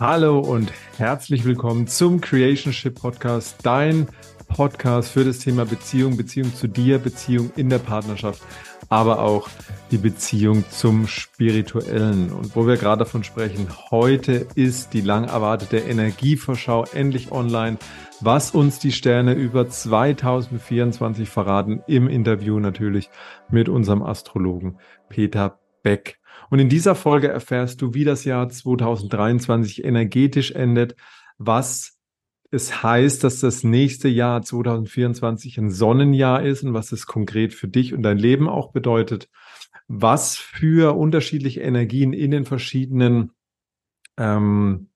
Hallo und herzlich willkommen zum Creationship Podcast, dein Podcast für das Thema Beziehung, Beziehung zu dir, Beziehung in der Partnerschaft, aber auch die Beziehung zum Spirituellen. Und wo wir gerade davon sprechen, heute ist die lang erwartete Energievorschau endlich online, was uns die Sterne über 2024 verraten, im Interview natürlich mit unserem Astrologen Peter Beck. Und in dieser Folge erfährst du, wie das Jahr 2023 energetisch endet, was es heißt, dass das nächste Jahr 2024 ein Sonnenjahr ist und was es konkret für dich und dein Leben auch bedeutet, was für unterschiedliche Energien in den verschiedenen ähm,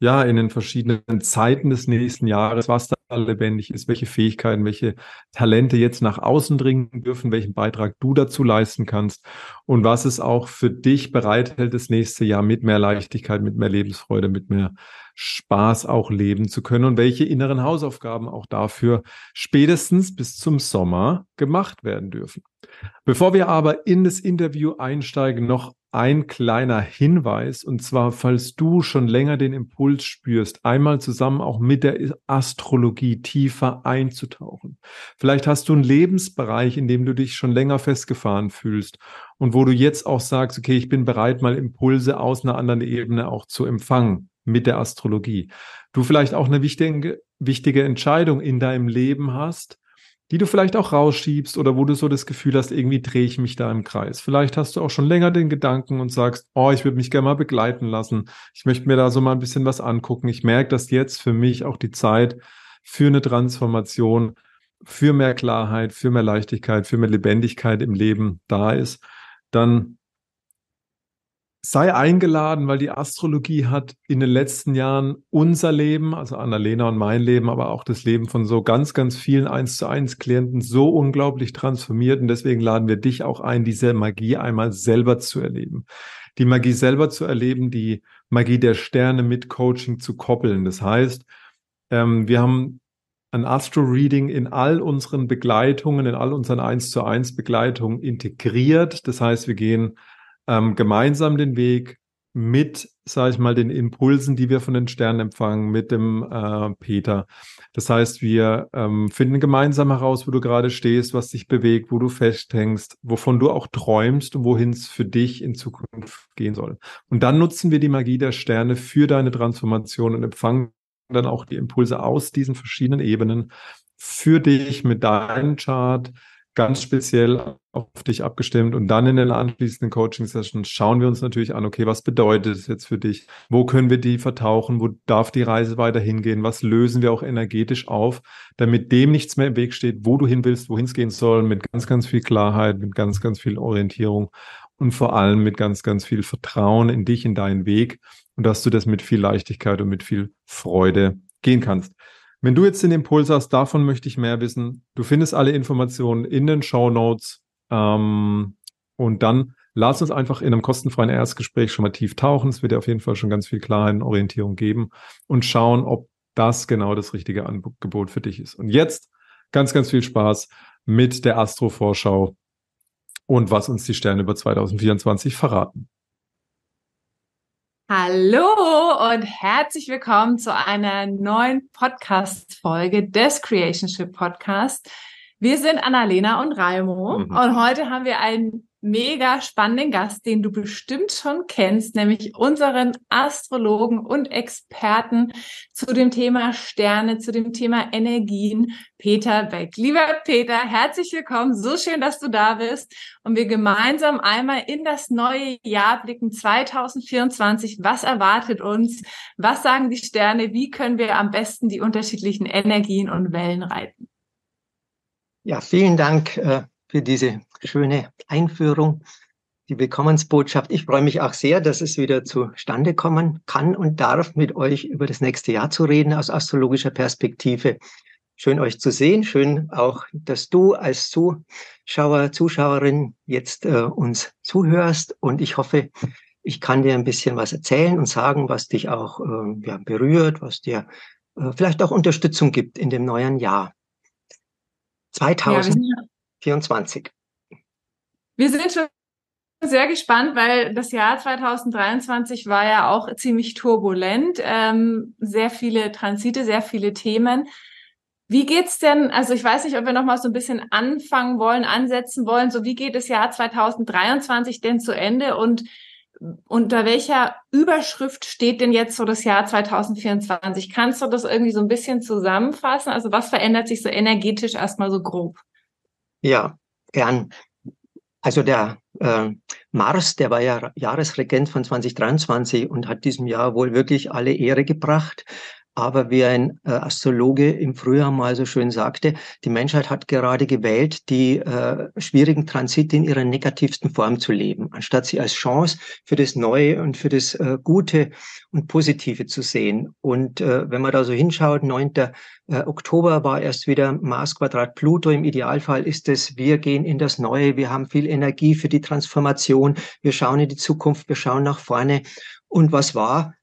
ja, in den verschiedenen Zeiten des nächsten Jahres, was da lebendig ist, welche Fähigkeiten, welche Talente jetzt nach außen dringen dürfen, welchen Beitrag du dazu leisten kannst und was es auch für dich bereithält, das nächste Jahr mit mehr Leichtigkeit, mit mehr Lebensfreude, mit mehr Spaß auch leben zu können und welche inneren Hausaufgaben auch dafür spätestens bis zum Sommer gemacht werden dürfen. Bevor wir aber in das Interview einsteigen, noch ein kleiner Hinweis, und zwar, falls du schon länger den Impuls spürst, einmal zusammen auch mit der Astrologie tiefer einzutauchen. Vielleicht hast du einen Lebensbereich, in dem du dich schon länger festgefahren fühlst und wo du jetzt auch sagst, okay, ich bin bereit, mal Impulse aus einer anderen Ebene auch zu empfangen mit der Astrologie. Du vielleicht auch eine wichtige, wichtige Entscheidung in deinem Leben hast, die du vielleicht auch rausschiebst oder wo du so das Gefühl hast, irgendwie drehe ich mich da im Kreis. Vielleicht hast du auch schon länger den Gedanken und sagst, oh, ich würde mich gerne mal begleiten lassen. Ich möchte mir da so mal ein bisschen was angucken. Ich merke, dass jetzt für mich auch die Zeit für eine Transformation, für mehr Klarheit, für mehr Leichtigkeit, für mehr Lebendigkeit im Leben da ist. Dann sei eingeladen, weil die Astrologie hat in den letzten Jahren unser Leben, also Annalena und mein Leben, aber auch das Leben von so ganz, ganz vielen eins zu eins Klienten so unglaublich transformiert. Und deswegen laden wir dich auch ein, diese Magie einmal selber zu erleben. Die Magie selber zu erleben, die Magie der Sterne mit Coaching zu koppeln. Das heißt, ähm, wir haben ein Astro-Reading in all unseren Begleitungen, in all unseren eins zu eins Begleitungen integriert. Das heißt, wir gehen ähm, gemeinsam den Weg mit, sage ich mal, den Impulsen, die wir von den Sternen empfangen, mit dem äh, Peter. Das heißt, wir ähm, finden gemeinsam heraus, wo du gerade stehst, was dich bewegt, wo du festhängst, wovon du auch träumst und wohin es für dich in Zukunft gehen soll. Und dann nutzen wir die Magie der Sterne für deine Transformation und empfangen dann auch die Impulse aus diesen verschiedenen Ebenen für dich mit deinem Chart, ganz speziell auf dich abgestimmt und dann in den anschließenden Coaching-Sessions schauen wir uns natürlich an, okay, was bedeutet es jetzt für dich? Wo können wir die vertauchen? Wo darf die Reise weiter hingehen? Was lösen wir auch energetisch auf, damit dem nichts mehr im Weg steht, wo du hin willst, wohin es gehen soll, mit ganz, ganz viel Klarheit, mit ganz, ganz viel Orientierung und vor allem mit ganz, ganz viel Vertrauen in dich, in deinen Weg und dass du das mit viel Leichtigkeit und mit viel Freude gehen kannst. Wenn du jetzt den Impuls hast, davon möchte ich mehr wissen, du findest alle Informationen in den Show Notes ähm, und dann lass uns einfach in einem kostenfreien Erstgespräch schon mal tief tauchen. Es wird dir auf jeden Fall schon ganz viel Klarheit und Orientierung geben und schauen, ob das genau das richtige Angebot für dich ist. Und jetzt ganz, ganz viel Spaß mit der Astro-Vorschau und was uns die Sterne über 2024 verraten. Hallo und herzlich willkommen zu einer neuen Podcast-Folge des Creationship Podcast. Wir sind Annalena und Raimo mhm. und heute haben wir einen mega spannenden Gast, den du bestimmt schon kennst, nämlich unseren Astrologen und Experten zu dem Thema Sterne, zu dem Thema Energien, Peter Beck. Lieber Peter, herzlich willkommen. So schön, dass du da bist und wir gemeinsam einmal in das neue Jahr blicken 2024. Was erwartet uns? Was sagen die Sterne? Wie können wir am besten die unterschiedlichen Energien und Wellen reiten? Ja, vielen Dank, äh, für diese schöne Einführung, die Willkommensbotschaft. Ich freue mich auch sehr, dass es wieder zustande kommen kann und darf, mit euch über das nächste Jahr zu reden aus astrologischer Perspektive. Schön euch zu sehen, schön auch, dass du als Zuschauer, Zuschauerin jetzt äh, uns zuhörst und ich hoffe, ich kann dir ein bisschen was erzählen und sagen, was dich auch äh, ja, berührt, was dir äh, vielleicht auch Unterstützung gibt in dem neuen Jahr. 2000. Ja, 24. Wir sind schon sehr gespannt, weil das Jahr 2023 war ja auch ziemlich turbulent. Ähm, sehr viele Transite, sehr viele Themen. Wie geht's denn? Also ich weiß nicht, ob wir noch mal so ein bisschen anfangen wollen, ansetzen wollen. So wie geht das Jahr 2023 denn zu Ende und unter welcher Überschrift steht denn jetzt so das Jahr 2024? Kannst du das irgendwie so ein bisschen zusammenfassen? Also was verändert sich so energetisch erstmal so grob? Ja, gern. Also der äh, Mars, der war ja Jahresregent von 2023 und hat diesem Jahr wohl wirklich alle Ehre gebracht. Aber wie ein äh, Astrologe im Frühjahr mal so schön sagte, die Menschheit hat gerade gewählt, die äh, schwierigen Transite in ihrer negativsten Form zu leben, anstatt sie als Chance für das Neue und für das äh, Gute und Positive zu sehen. Und äh, wenn man da so hinschaut, 9. Äh, Oktober war erst wieder Mars Quadrat Pluto. Im Idealfall ist es, wir gehen in das Neue, wir haben viel Energie für die Transformation, wir schauen in die Zukunft, wir schauen nach vorne. Und was war?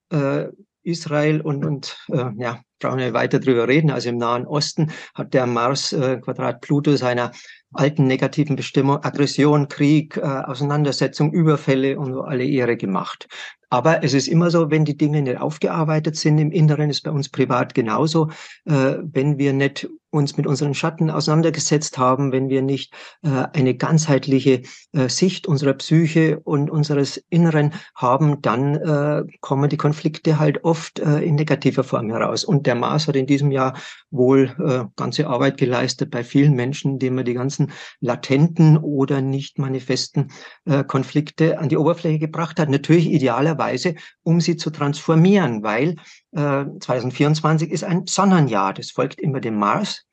Israel und, und äh, ja, brauchen wir weiter drüber reden. Also im Nahen Osten hat der Mars äh, Quadrat Pluto seiner alten negativen Bestimmung Aggression, Krieg, äh, Auseinandersetzung, Überfälle und so alle Ehre gemacht. Aber es ist immer so, wenn die Dinge nicht aufgearbeitet sind im Inneren, ist bei uns privat genauso, äh, wenn wir nicht uns mit unseren Schatten auseinandergesetzt haben, wenn wir nicht äh, eine ganzheitliche äh, Sicht unserer Psyche und unseres Inneren haben, dann äh, kommen die Konflikte halt oft äh, in negativer Form heraus. Und der Mars hat in diesem Jahr wohl äh, ganze Arbeit geleistet bei vielen Menschen, indem man die ganzen latenten oder nicht manifesten äh, Konflikte an die Oberfläche gebracht hat. Natürlich idealerweise Weise, um sie zu transformieren, weil äh, 2024 ist ein Sonnenjahr. Das folgt immer dem Mars.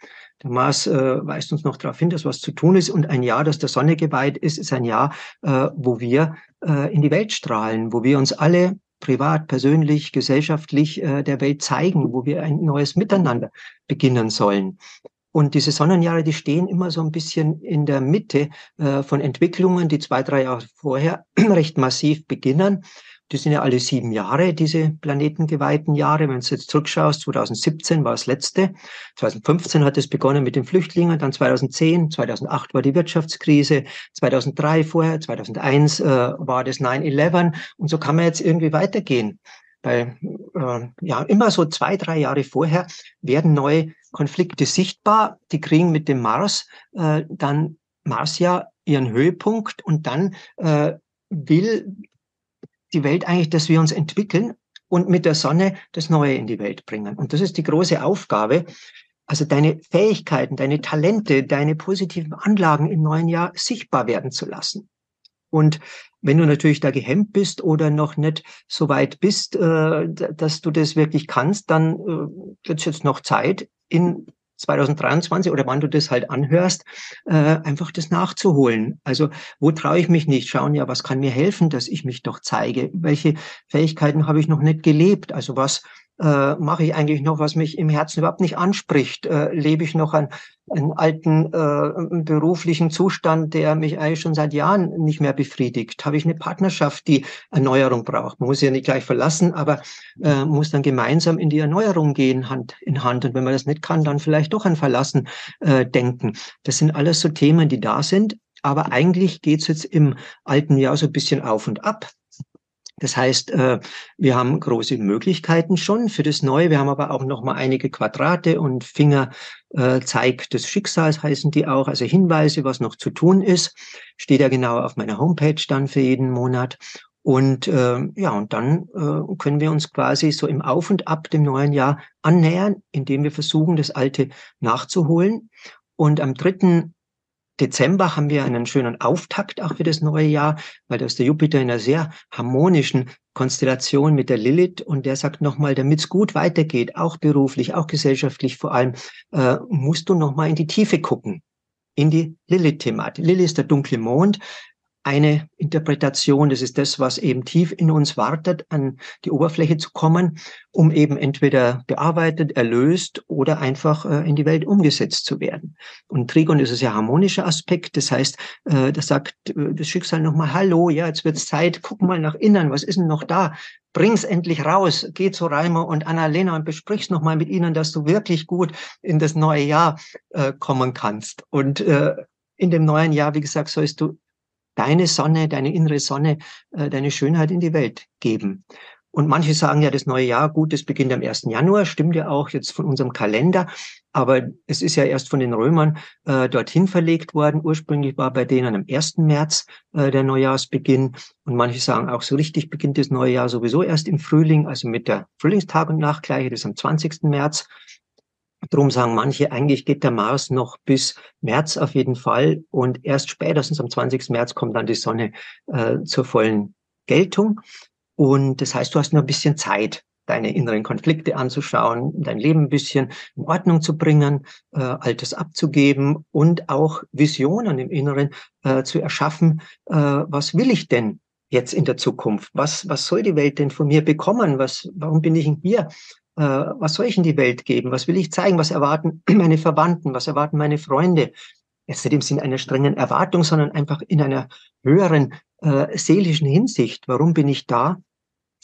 Der Mars äh, weist uns noch darauf hin, dass was zu tun ist. Und ein Jahr, das der Sonne geweiht ist, ist ein Jahr, äh, wo wir äh, in die Welt strahlen, wo wir uns alle privat, persönlich, gesellschaftlich äh, der Welt zeigen, wo wir ein neues Miteinander beginnen sollen. Und diese Sonnenjahre, die stehen immer so ein bisschen in der Mitte äh, von Entwicklungen, die zwei, drei Jahre vorher recht massiv beginnen. Die sind ja alle sieben Jahre, diese planetengeweihten Jahre. Wenn du jetzt zurückschaust, 2017 war das letzte. 2015 hat es begonnen mit den Flüchtlingen, dann 2010, 2008 war die Wirtschaftskrise, 2003 vorher, 2001 äh, war das 9-11 und so kann man jetzt irgendwie weitergehen. Weil äh, ja immer so zwei, drei Jahre vorher werden neue Konflikte sichtbar. Die kriegen mit dem Mars äh, dann Mars ja ihren Höhepunkt und dann äh, will die Welt eigentlich, dass wir uns entwickeln und mit der Sonne das Neue in die Welt bringen. Und das ist die große Aufgabe, also deine Fähigkeiten, deine Talente, deine positiven Anlagen im neuen Jahr sichtbar werden zu lassen. Und wenn du natürlich da gehemmt bist oder noch nicht so weit bist, äh, dass du das wirklich kannst, dann äh, wird es jetzt noch Zeit, in 2023 oder wann du das halt anhörst, äh, einfach das nachzuholen. Also wo traue ich mich nicht? Schauen ja, was kann mir helfen, dass ich mich doch zeige? Welche Fähigkeiten habe ich noch nicht gelebt? Also was äh, mache ich eigentlich noch, was mich im Herzen überhaupt nicht anspricht? Äh, lebe ich noch einen, einen alten äh, beruflichen Zustand, der mich eigentlich schon seit Jahren nicht mehr befriedigt? Habe ich eine Partnerschaft, die Erneuerung braucht? Man muss sie ja nicht gleich verlassen, aber äh, muss dann gemeinsam in die Erneuerung gehen, Hand in Hand. Und wenn man das nicht kann, dann vielleicht doch an Verlassen äh, denken. Das sind alles so Themen, die da sind. Aber eigentlich geht's jetzt im alten Jahr so ein bisschen auf und ab. Das heißt, äh, wir haben große Möglichkeiten schon für das Neue. Wir haben aber auch noch mal einige Quadrate und Fingerzeig äh, des Schicksals heißen die auch, also Hinweise, was noch zu tun ist. Steht ja genau auf meiner Homepage dann für jeden Monat. Und äh, ja, und dann äh, können wir uns quasi so im Auf und Ab dem neuen Jahr annähern, indem wir versuchen, das Alte nachzuholen. Und am dritten Dezember haben wir einen schönen Auftakt auch für das neue Jahr, weil da ist der Jupiter in einer sehr harmonischen Konstellation mit der Lilith und der sagt nochmal, damit es gut weitergeht, auch beruflich, auch gesellschaftlich vor allem, äh, musst du nochmal in die Tiefe gucken, in die Lilith-Thematik. Lilith ist der dunkle Mond, eine Interpretation. Das ist das, was eben tief in uns wartet, an die Oberfläche zu kommen, um eben entweder bearbeitet, erlöst oder einfach äh, in die Welt umgesetzt zu werden. Und Trigon ist ein sehr harmonischer Aspekt. Das heißt, äh, das sagt äh, das Schicksal nochmal, hallo, ja, jetzt wird's Zeit, guck mal nach innen, was ist denn noch da? Bring's endlich raus, geh zu Reimer und Annalena und besprich's nochmal mit ihnen, dass du wirklich gut in das neue Jahr äh, kommen kannst. Und äh, in dem neuen Jahr, wie gesagt, sollst du deine Sonne, deine innere Sonne, äh, deine Schönheit in die Welt geben. Und manche sagen ja, das neue Jahr, gut, das beginnt am 1. Januar, stimmt ja auch jetzt von unserem Kalender. Aber es ist ja erst von den Römern äh, dorthin verlegt worden. Ursprünglich war bei denen am 1. März äh, der Neujahrsbeginn. Und manche sagen auch, so richtig beginnt das neue Jahr sowieso erst im Frühling, also mit der Frühlingstag und Nachgleiche, das ist am 20. März. Drum sagen manche, eigentlich geht der Mars noch bis März auf jeden Fall. Und erst spätestens am 20. März kommt dann die Sonne äh, zur vollen Geltung. Und das heißt, du hast nur ein bisschen Zeit, deine inneren Konflikte anzuschauen, dein Leben ein bisschen in Ordnung zu bringen, äh, Altes abzugeben und auch Visionen im Inneren äh, zu erschaffen. Äh, was will ich denn jetzt in der Zukunft? Was, was soll die Welt denn von mir bekommen? Was, warum bin ich hier? Äh, was soll ich in die Welt geben? Was will ich zeigen? Was erwarten meine Verwandten? Was erwarten meine Freunde? Jetzt nicht im Sinne einer strengen Erwartung, sondern einfach in einer höheren äh, seelischen Hinsicht. Warum bin ich da?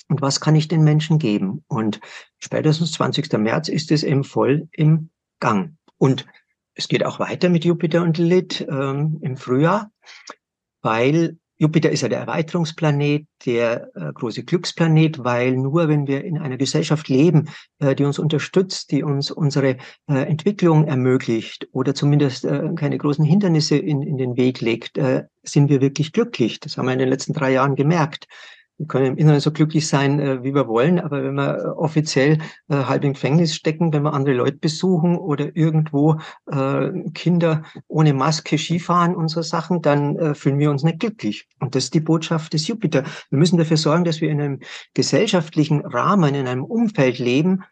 Und was kann ich den Menschen geben? Und spätestens 20. März ist es eben voll im Gang. Und es geht auch weiter mit Jupiter und Lilith ähm, im Frühjahr, weil Jupiter ist ja der Erweiterungsplanet, der äh, große Glücksplanet, weil nur wenn wir in einer Gesellschaft leben, äh, die uns unterstützt, die uns unsere äh, Entwicklung ermöglicht oder zumindest äh, keine großen Hindernisse in, in den Weg legt, äh, sind wir wirklich glücklich. Das haben wir in den letzten drei Jahren gemerkt wir können im Inneren so glücklich sein, äh, wie wir wollen, aber wenn wir äh, offiziell äh, halb im Gefängnis stecken, wenn wir andere Leute besuchen oder irgendwo Kinder ohne Maske Skifahren und so Sachen, dann fühlen wir uns nicht glücklich. Und das ist die Botschaft des Jupiter. Wir müssen dafür sorgen, dass wir in einem gesellschaftlichen Rahmen, in einem Umfeld leben,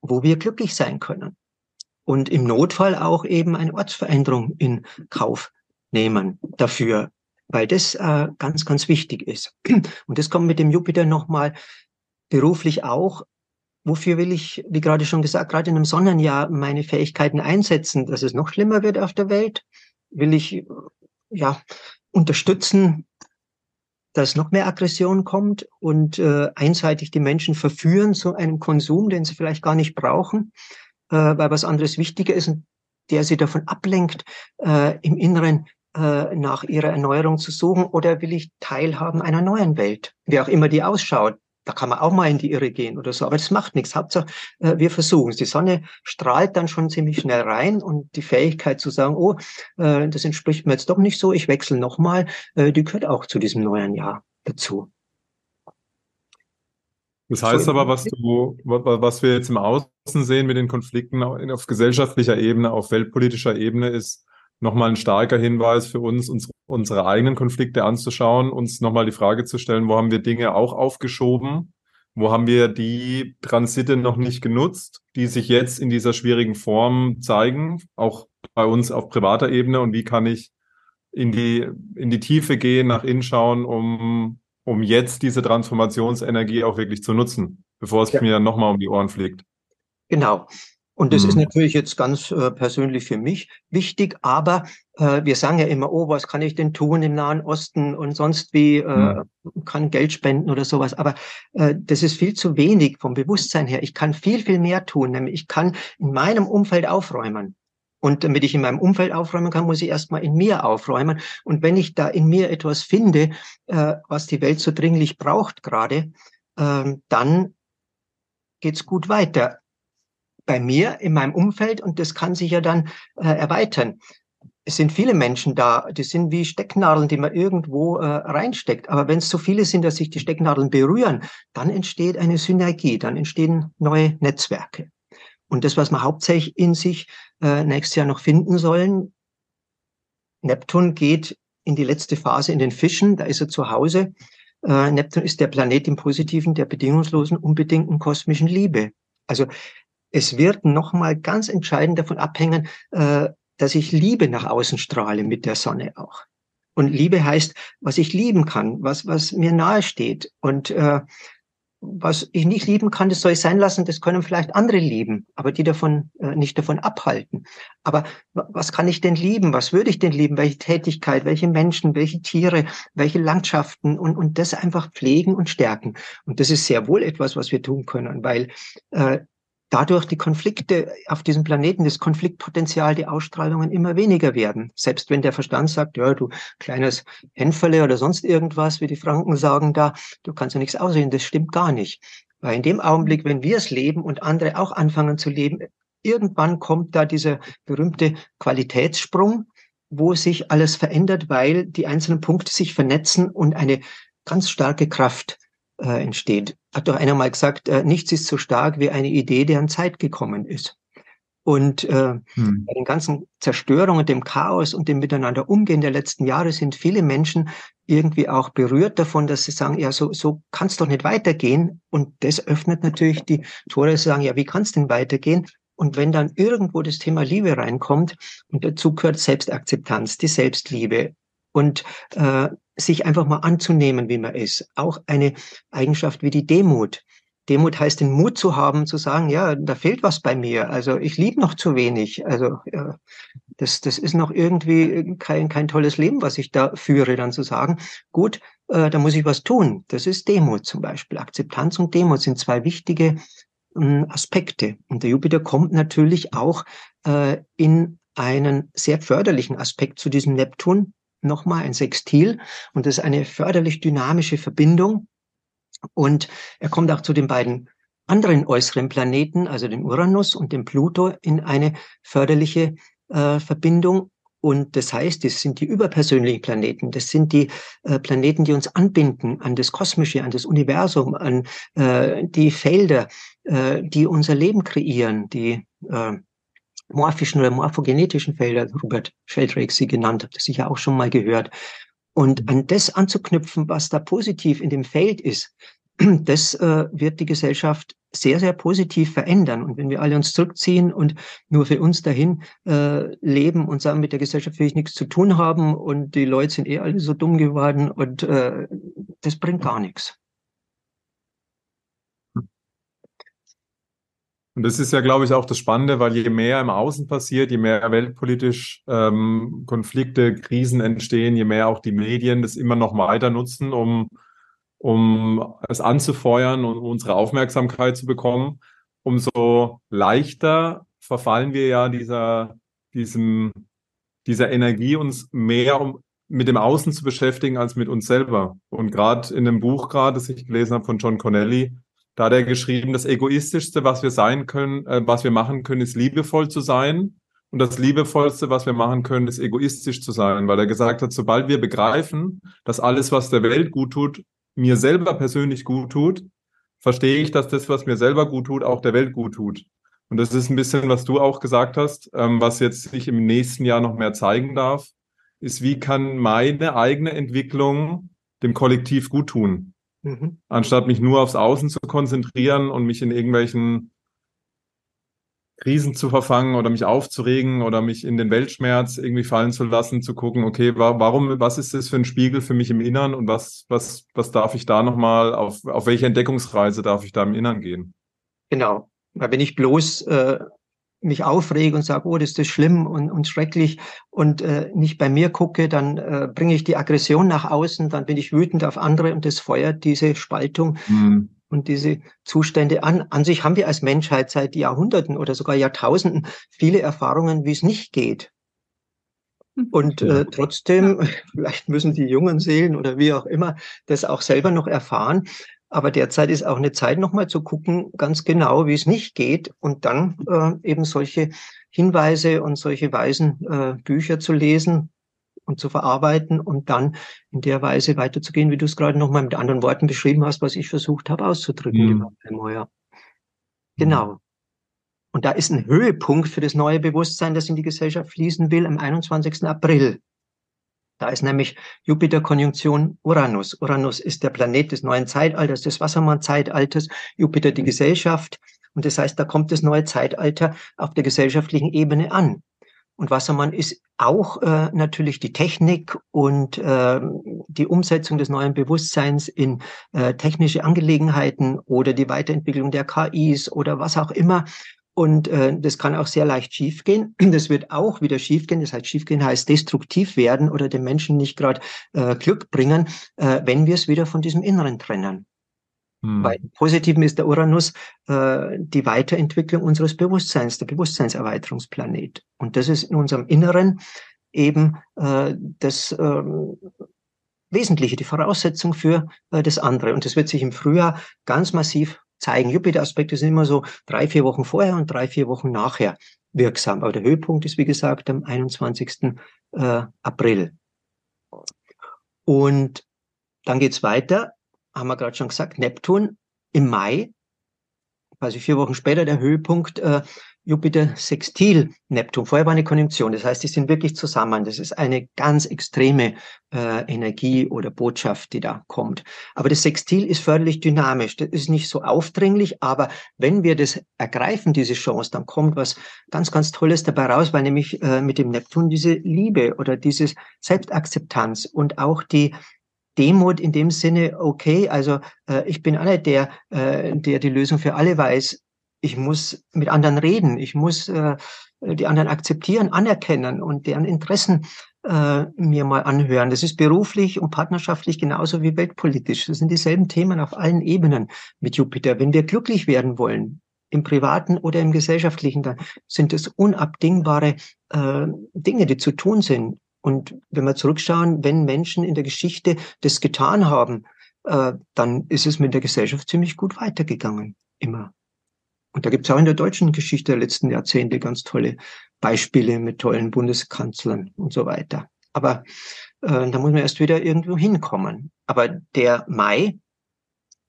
wo wir glücklich sein können. Und im Notfall auch eben eine Ortsveränderung in Kauf nehmen dafür weil das äh, ganz, ganz wichtig ist. Und das kommt mit dem Jupiter nochmal beruflich auch. Wofür will ich, wie gerade schon gesagt, gerade in einem Sonnenjahr meine Fähigkeiten einsetzen, dass es noch schlimmer wird auf der Welt? Will ich ja unterstützen, dass noch mehr Aggression kommt und äh, einseitig die Menschen verführen zu einem Konsum, den sie vielleicht gar nicht brauchen, äh, weil was anderes wichtiger ist und der sie davon ablenkt, äh, im Inneren äh, nach ihrer Erneuerung zu suchen oder will ich teilhaben einer neuen Welt, wie auch immer die ausschaut. Da kann man auch mal in die Irre gehen oder so, aber das macht nichts. Hauptsache, äh, wir versuchen es. Die Sonne strahlt dann schon ziemlich schnell rein und die Fähigkeit zu sagen, oh, äh, das entspricht mir jetzt doch nicht so, ich wechsle nochmal, die gehört auch zu diesem neuen Jahr dazu. Das heißt aber, was du, was wir jetzt im Außen sehen mit den Konflikten auf gesellschaftlicher Ebene, auf weltpolitischer Ebene, ist nochmal ein starker Hinweis für uns, uns, unsere eigenen Konflikte anzuschauen, uns nochmal die Frage zu stellen, wo haben wir Dinge auch aufgeschoben? Wo haben wir die Transite noch nicht genutzt, die sich jetzt in dieser schwierigen Form zeigen, auch bei uns auf privater Ebene? Und wie kann ich in die, in die Tiefe gehen, nach innen schauen, um, um jetzt diese Transformationsenergie auch wirklich zu nutzen, bevor es ja. mir nochmal um die Ohren fliegt? Genau. Und das mhm. ist natürlich jetzt ganz äh, persönlich für mich wichtig, aber äh, wir sagen ja immer, oh, was kann ich denn tun im Nahen Osten und sonst wie, äh, mhm. kann Geld spenden oder sowas. Aber äh, das ist viel zu wenig vom Bewusstsein her. Ich kann viel, viel mehr tun, nämlich ich kann in meinem Umfeld aufräumen. Und damit ich in meinem Umfeld aufräumen kann, muss ich erstmal in mir aufräumen. Und wenn ich da in mir etwas finde, äh, was die Welt so dringlich braucht gerade, äh, dann geht's gut weiter bei mir, in meinem Umfeld und das kann sich ja dann äh, erweitern. Es sind viele Menschen da, die sind wie Stecknadeln, die man irgendwo äh, reinsteckt. Aber wenn es so viele sind, dass sich die Stecknadeln berühren, dann entsteht eine Synergie, dann entstehen neue Netzwerke. Und das, was wir hauptsächlich in sich äh, nächstes Jahr noch finden sollen, Neptun geht in die letzte Phase in den Fischen, da ist er zu Hause. Äh, Neptun ist der Planet im Positiven, der bedingungslosen, unbedingten kosmischen Liebe. Also es wird nochmal ganz entscheidend davon abhängen, äh, dass ich Liebe nach außen strahle mit der Sonne auch. Und Liebe heißt, was ich lieben kann, was, was mir nahe steht. Und äh, was ich nicht lieben kann, das soll ich sein lassen, das können vielleicht andere lieben, aber die davon äh, nicht davon abhalten. Aber was kann ich denn lieben? Was würde ich denn lieben? Welche Tätigkeit, welche Menschen, welche Tiere, welche Landschaften und, und das einfach pflegen und stärken. Und das ist sehr wohl etwas, was wir tun können, weil äh, dadurch die Konflikte auf diesem Planeten, das Konfliktpotenzial, die Ausstrahlungen immer weniger werden. Selbst wenn der Verstand sagt, ja, du kleines Hänferle oder sonst irgendwas, wie die Franken sagen da, du kannst ja nichts aussehen, das stimmt gar nicht. Weil in dem Augenblick, wenn wir es leben und andere auch anfangen zu leben, irgendwann kommt da dieser berühmte Qualitätssprung, wo sich alles verändert, weil die einzelnen Punkte sich vernetzen und eine ganz starke Kraft äh, entsteht. Hat doch einer mal gesagt, äh, nichts ist so stark wie eine Idee, deren Zeit gekommen ist. Und äh, hm. bei den ganzen Zerstörungen, dem Chaos und dem Miteinander umgehen der letzten Jahre sind viele Menschen irgendwie auch berührt davon, dass sie sagen, ja, so, so kann es doch nicht weitergehen. Und das öffnet natürlich die Tore, zu sagen, ja, wie kann es denn weitergehen? Und wenn dann irgendwo das Thema Liebe reinkommt, und dazu gehört Selbstakzeptanz, die Selbstliebe und äh, sich einfach mal anzunehmen, wie man ist. Auch eine Eigenschaft wie die Demut. Demut heißt den Mut zu haben, zu sagen, ja, da fehlt was bei mir. Also ich liebe noch zu wenig. Also ja, das, das ist noch irgendwie kein, kein tolles Leben, was ich da führe, dann zu sagen, gut, äh, da muss ich was tun. Das ist Demut zum Beispiel. Akzeptanz und Demut sind zwei wichtige äh, Aspekte. Und der Jupiter kommt natürlich auch äh, in einen sehr förderlichen Aspekt zu diesem Neptun, nochmal ein Sextil und das ist eine förderlich dynamische Verbindung. Und er kommt auch zu den beiden anderen äußeren Planeten, also dem Uranus und dem Pluto, in eine förderliche äh, Verbindung. Und das heißt, das sind die überpersönlichen Planeten. Das sind die äh, Planeten, die uns anbinden an das Kosmische, an das Universum, an äh, die Felder, äh, die unser Leben kreieren, die äh, morphischen oder morphogenetischen Felder, Robert Sheldrake sie genannt, habt ihr sicher auch schon mal gehört. Und an das anzuknüpfen, was da positiv in dem Feld ist, das äh, wird die Gesellschaft sehr, sehr positiv verändern. Und wenn wir alle uns zurückziehen und nur für uns dahin äh, leben und sagen, mit der Gesellschaft will ich nichts zu tun haben und die Leute sind eh alle so dumm geworden und äh, das bringt gar nichts. Und das ist ja, glaube ich, auch das Spannende, weil je mehr im Außen passiert, je mehr weltpolitisch ähm, Konflikte, Krisen entstehen, je mehr auch die Medien das immer noch weiter nutzen, um, um es anzufeuern und unsere Aufmerksamkeit zu bekommen, umso leichter verfallen wir ja dieser, diesem, dieser Energie, uns mehr um, mit dem Außen zu beschäftigen als mit uns selber. Und gerade in dem Buch gerade, das ich gelesen habe von John Connelly, da hat er geschrieben, das Egoistischste, was wir sein können, äh, was wir machen können, ist liebevoll zu sein. Und das Liebevollste, was wir machen können, ist egoistisch zu sein, weil er gesagt hat, sobald wir begreifen, dass alles, was der Welt gut tut, mir selber persönlich gut tut, verstehe ich, dass das, was mir selber gut tut, auch der Welt gut tut. Und das ist ein bisschen, was du auch gesagt hast, ähm, was jetzt sich im nächsten Jahr noch mehr zeigen darf, ist, wie kann meine eigene Entwicklung dem Kollektiv gut tun? Mhm. Anstatt mich nur aufs Außen zu konzentrieren und mich in irgendwelchen Krisen zu verfangen oder mich aufzuregen oder mich in den Weltschmerz irgendwie fallen zu lassen, zu gucken, okay, warum, was ist das für ein Spiegel für mich im Innern und was, was, was darf ich da nochmal, auf, auf welche Entdeckungsreise darf ich da im Innern gehen? Genau. Weil wenn ich bloß äh, mich aufrege und sage, oh, das ist das schlimm und, und schrecklich und äh, nicht bei mir gucke, dann äh, bringe ich die Aggression nach außen, dann bin ich wütend auf andere und das feuert diese Spaltung mhm. und diese Zustände an. An sich haben wir als Menschheit seit Jahrhunderten oder sogar Jahrtausenden viele Erfahrungen, wie es nicht geht. Mhm. Und äh, trotzdem, vielleicht müssen die jungen Seelen oder wie auch immer das auch selber noch erfahren. Aber derzeit ist auch eine Zeit, nochmal zu gucken, ganz genau, wie es nicht geht und dann äh, eben solche Hinweise und solche weisen äh, Bücher zu lesen und zu verarbeiten und dann in der Weise weiterzugehen, wie du es gerade nochmal mit anderen Worten beschrieben hast, was ich versucht habe auszudrücken. Mhm. Genau. Und da ist ein Höhepunkt für das neue Bewusstsein, das in die Gesellschaft fließen will, am 21. April. Da ist nämlich Jupiter-Konjunktion Uranus. Uranus ist der Planet des neuen Zeitalters, des Wassermann-Zeitalters, Jupiter die Gesellschaft. Und das heißt, da kommt das neue Zeitalter auf der gesellschaftlichen Ebene an. Und Wassermann ist auch äh, natürlich die Technik und äh, die Umsetzung des neuen Bewusstseins in äh, technische Angelegenheiten oder die Weiterentwicklung der KIs oder was auch immer. Und äh, das kann auch sehr leicht schiefgehen. Das wird auch wieder schiefgehen. Das heißt, schiefgehen heißt destruktiv werden oder den Menschen nicht gerade äh, Glück bringen, äh, wenn wir es wieder von diesem Inneren trennen. Hm. Im Positiven ist der Uranus äh, die Weiterentwicklung unseres Bewusstseins, der Bewusstseinserweiterungsplanet. Und das ist in unserem Inneren eben äh, das äh, Wesentliche, die Voraussetzung für äh, das andere. Und das wird sich im Frühjahr ganz massiv zeigen. Jupiter-Aspekte sind immer so drei, vier Wochen vorher und drei, vier Wochen nachher wirksam. Aber der Höhepunkt ist, wie gesagt, am 21. Äh, April. Und dann geht's weiter, haben wir gerade schon gesagt, Neptun im Mai, quasi vier Wochen später der Höhepunkt, äh, Jupiter sextil Neptun. Vorher war eine Konjunktion. Das heißt, die sind wirklich zusammen. Das ist eine ganz extreme äh, Energie oder Botschaft, die da kommt. Aber das Sextil ist förderlich dynamisch. Das ist nicht so aufdringlich. Aber wenn wir das ergreifen, diese Chance, dann kommt was ganz, ganz Tolles dabei raus, weil nämlich äh, mit dem Neptun diese Liebe oder dieses Selbstakzeptanz und auch die Demut in dem Sinne, okay, also äh, ich bin alle der, äh, der die Lösung für alle weiß ich muss mit anderen reden, ich muss äh, die anderen akzeptieren, anerkennen und deren Interessen äh, mir mal anhören. Das ist beruflich und partnerschaftlich genauso wie weltpolitisch. Das sind dieselben Themen auf allen Ebenen mit Jupiter. Wenn wir glücklich werden wollen, im privaten oder im gesellschaftlichen, dann sind es unabdingbare äh, Dinge, die zu tun sind. Und wenn wir zurückschauen, wenn Menschen in der Geschichte das getan haben, äh, dann ist es mit der Gesellschaft ziemlich gut weitergegangen. Immer. Und da gibt es auch in der deutschen Geschichte der letzten Jahrzehnte ganz tolle Beispiele mit tollen Bundeskanzlern und so weiter. Aber äh, da muss man erst wieder irgendwo hinkommen. Aber der Mai,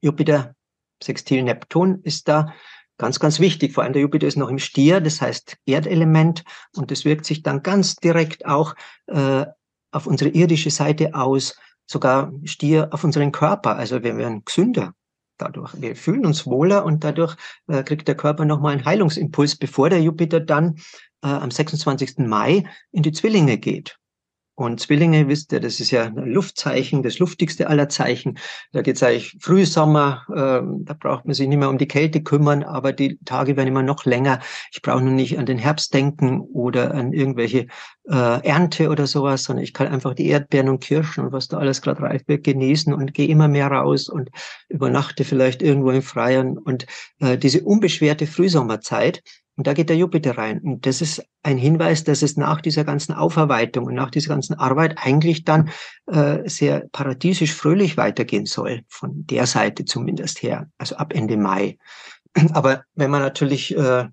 Jupiter, Sextil Neptun, ist da ganz, ganz wichtig. Vor allem der Jupiter ist noch im Stier, das heißt Erdelement. Und das wirkt sich dann ganz direkt auch äh, auf unsere irdische Seite aus, sogar Stier auf unseren Körper. Also wir werden gesünder, dadurch. Wir fühlen uns wohler und dadurch äh, kriegt der Körper nochmal einen Heilungsimpuls, bevor der Jupiter dann äh, am 26. Mai in die Zwillinge geht. Und Zwillinge, wisst ihr, das ist ja ein Luftzeichen, das luftigste aller Zeichen. Da geht es eigentlich Frühsommer, äh, da braucht man sich nicht mehr um die Kälte kümmern, aber die Tage werden immer noch länger. Ich brauche nur nicht an den Herbst denken oder an irgendwelche äh, Ernte oder sowas, sondern ich kann einfach die Erdbeeren und Kirschen und was da alles gerade reif wird genießen und gehe immer mehr raus und übernachte vielleicht irgendwo im Freien. Und äh, diese unbeschwerte Frühsommerzeit, und da geht der Jupiter rein. Und das ist ein Hinweis, dass es nach dieser ganzen Aufarbeitung und nach dieser ganzen Arbeit eigentlich dann äh, sehr paradiesisch fröhlich weitergehen soll, von der Seite zumindest her, also ab Ende Mai. Aber wenn man natürlich äh,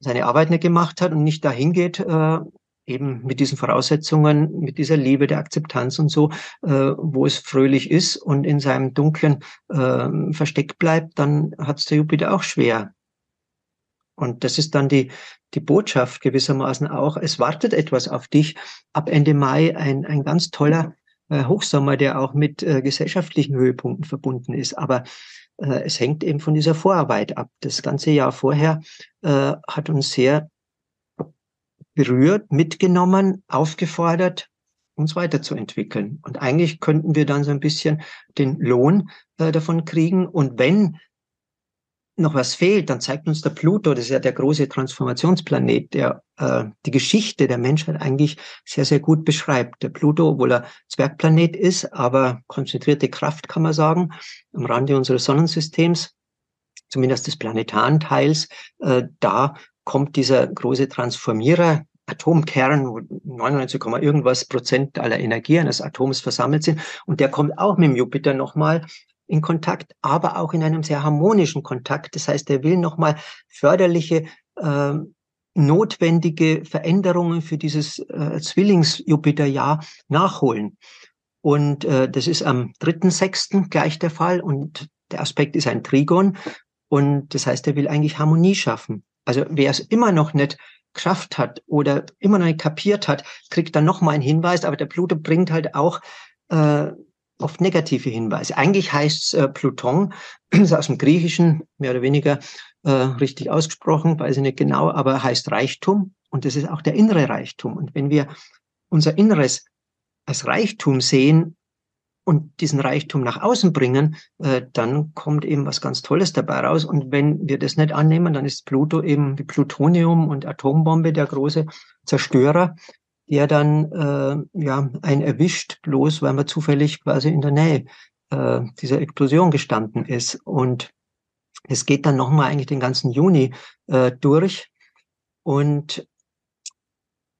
seine Arbeit nicht gemacht hat und nicht dahin geht, äh, eben mit diesen Voraussetzungen, mit dieser Liebe der Akzeptanz und so, äh, wo es fröhlich ist und in seinem dunklen äh, Versteck bleibt, dann hat es der Jupiter auch schwer, und das ist dann die, die Botschaft gewissermaßen auch. Es wartet etwas auf dich. Ab Ende Mai ein, ein ganz toller äh, Hochsommer, der auch mit äh, gesellschaftlichen Höhepunkten verbunden ist. Aber äh, es hängt eben von dieser Vorarbeit ab. Das ganze Jahr vorher äh, hat uns sehr berührt, mitgenommen, aufgefordert, uns weiterzuentwickeln. Und eigentlich könnten wir dann so ein bisschen den Lohn äh, davon kriegen. Und wenn noch was fehlt, dann zeigt uns der Pluto, das ist ja der große Transformationsplanet, der äh, die Geschichte der Menschheit eigentlich sehr, sehr gut beschreibt. Der Pluto, obwohl er Zwergplanet ist, aber konzentrierte Kraft, kann man sagen, am Rande unseres Sonnensystems, zumindest des planetaren Teils, äh, da kommt dieser große Transformierer, Atomkern, wo 99, irgendwas Prozent aller Energie eines Atoms versammelt sind. Und der kommt auch mit dem Jupiter nochmal in Kontakt, aber auch in einem sehr harmonischen Kontakt. Das heißt, er will nochmal förderliche, äh, notwendige Veränderungen für dieses äh, Zwillings-Jupiter-Jahr nachholen. Und äh, das ist am 3.6. gleich der Fall und der Aspekt ist ein Trigon und das heißt, er will eigentlich Harmonie schaffen. Also wer es immer noch nicht geschafft hat oder immer noch nicht kapiert hat, kriegt dann nochmal einen Hinweis, aber der Pluto bringt halt auch äh, oft negative Hinweise. Eigentlich heißt äh, Pluton, ist aus dem Griechischen mehr oder weniger äh, richtig ausgesprochen, weiß ich nicht genau, aber heißt Reichtum und das ist auch der innere Reichtum. Und wenn wir unser Inneres als Reichtum sehen und diesen Reichtum nach außen bringen, äh, dann kommt eben was ganz Tolles dabei raus. Und wenn wir das nicht annehmen, dann ist Pluto eben wie Plutonium und Atombombe der große Zerstörer der dann äh, ja einen erwischt, bloß weil man zufällig quasi in der Nähe äh, dieser Explosion gestanden ist. Und es geht dann nochmal eigentlich den ganzen Juni äh, durch und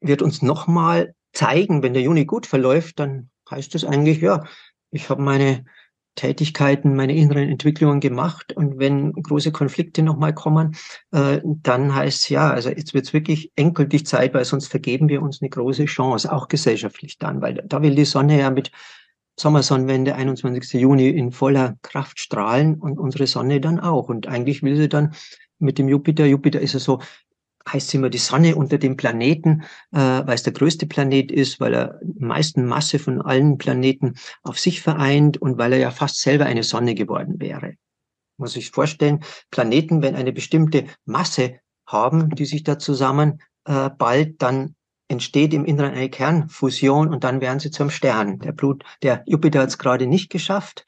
wird uns nochmal zeigen, wenn der Juni gut verläuft, dann heißt es eigentlich, ja, ich habe meine Tätigkeiten, meine inneren Entwicklungen gemacht. Und wenn große Konflikte nochmal kommen, äh, dann heißt es ja, also jetzt wird es wirklich endgültig Zeit, weil sonst vergeben wir uns eine große Chance, auch gesellschaftlich dann, weil da will die Sonne ja mit Sommersonnenwende, 21. Juni, in voller Kraft strahlen und unsere Sonne dann auch. Und eigentlich will sie dann mit dem Jupiter, Jupiter ist ja so heißt immer die Sonne unter dem Planeten, äh, weil es der größte Planet ist, weil er die meisten Masse von allen Planeten auf sich vereint und weil er ja fast selber eine Sonne geworden wäre. Muss ich vorstellen, Planeten, wenn eine bestimmte Masse haben, die sich da zusammen äh, bald, dann entsteht im Inneren eine Kernfusion und dann werden sie zum Stern. Der Blut, der Jupiter hat es gerade nicht geschafft,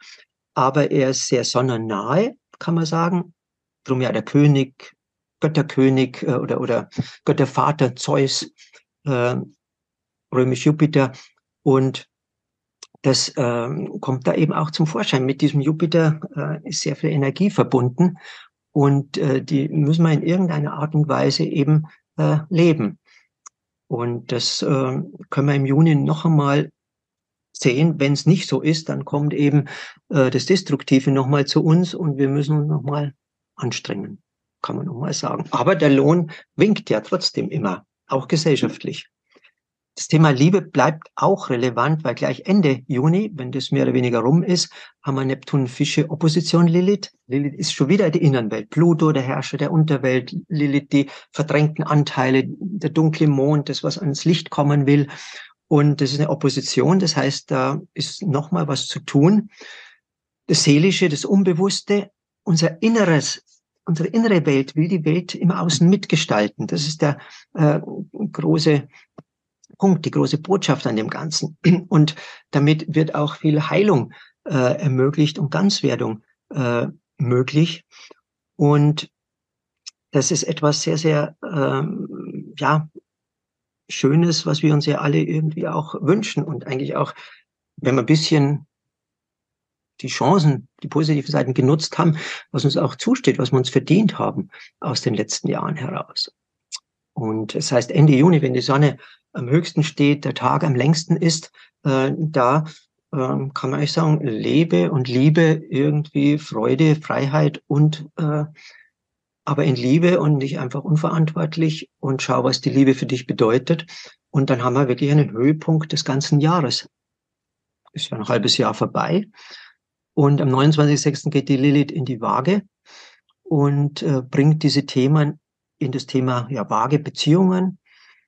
aber er ist sehr sonnennahe, kann man sagen. Drum ja der König, Götterkönig äh, oder, oder Göttervater Zeus, äh, römisch Jupiter. Und das äh, kommt da eben auch zum Vorschein. Mit diesem Jupiter äh, ist sehr viel Energie verbunden und äh, die müssen wir in irgendeiner Art und Weise eben äh, leben. Und das äh, können wir im Juni noch einmal sehen. Wenn es nicht so ist, dann kommt eben äh, das Destruktive nochmal zu uns und wir müssen uns nochmal anstrengen kann man nochmal sagen. Aber der Lohn winkt ja trotzdem immer, auch gesellschaftlich. Das Thema Liebe bleibt auch relevant, weil gleich Ende Juni, wenn das mehr oder weniger rum ist, haben wir Neptun Fische Opposition Lilith. Lilith ist schon wieder die Innenwelt. Pluto, der Herrscher der Unterwelt. Lilith, die verdrängten Anteile, der dunkle Mond, das, was ans Licht kommen will. Und das ist eine Opposition. Das heißt, da ist nochmal was zu tun. Das Seelische, das Unbewusste, unser Inneres unsere innere Welt will die Welt im Außen mitgestalten. Das ist der äh, große Punkt, die große Botschaft an dem Ganzen. Und damit wird auch viel Heilung äh, ermöglicht und Ganzwerdung äh, möglich. Und das ist etwas sehr, sehr, ähm, ja, Schönes, was wir uns ja alle irgendwie auch wünschen und eigentlich auch, wenn man ein bisschen die Chancen, die positiven Seiten genutzt haben, was uns auch zusteht, was wir uns verdient haben aus den letzten Jahren heraus. Und es das heißt, Ende Juni, wenn die Sonne am höchsten steht, der Tag am längsten ist, äh, da äh, kann man eigentlich sagen, lebe und liebe irgendwie Freude, Freiheit und äh, aber in Liebe und nicht einfach unverantwortlich und schau, was die Liebe für dich bedeutet. Und dann haben wir wirklich einen Höhepunkt des ganzen Jahres. Ist ja ein halbes Jahr vorbei. Und am 29.06. geht die Lilith in die Waage und äh, bringt diese Themen in das Thema ja, Waage Beziehungen,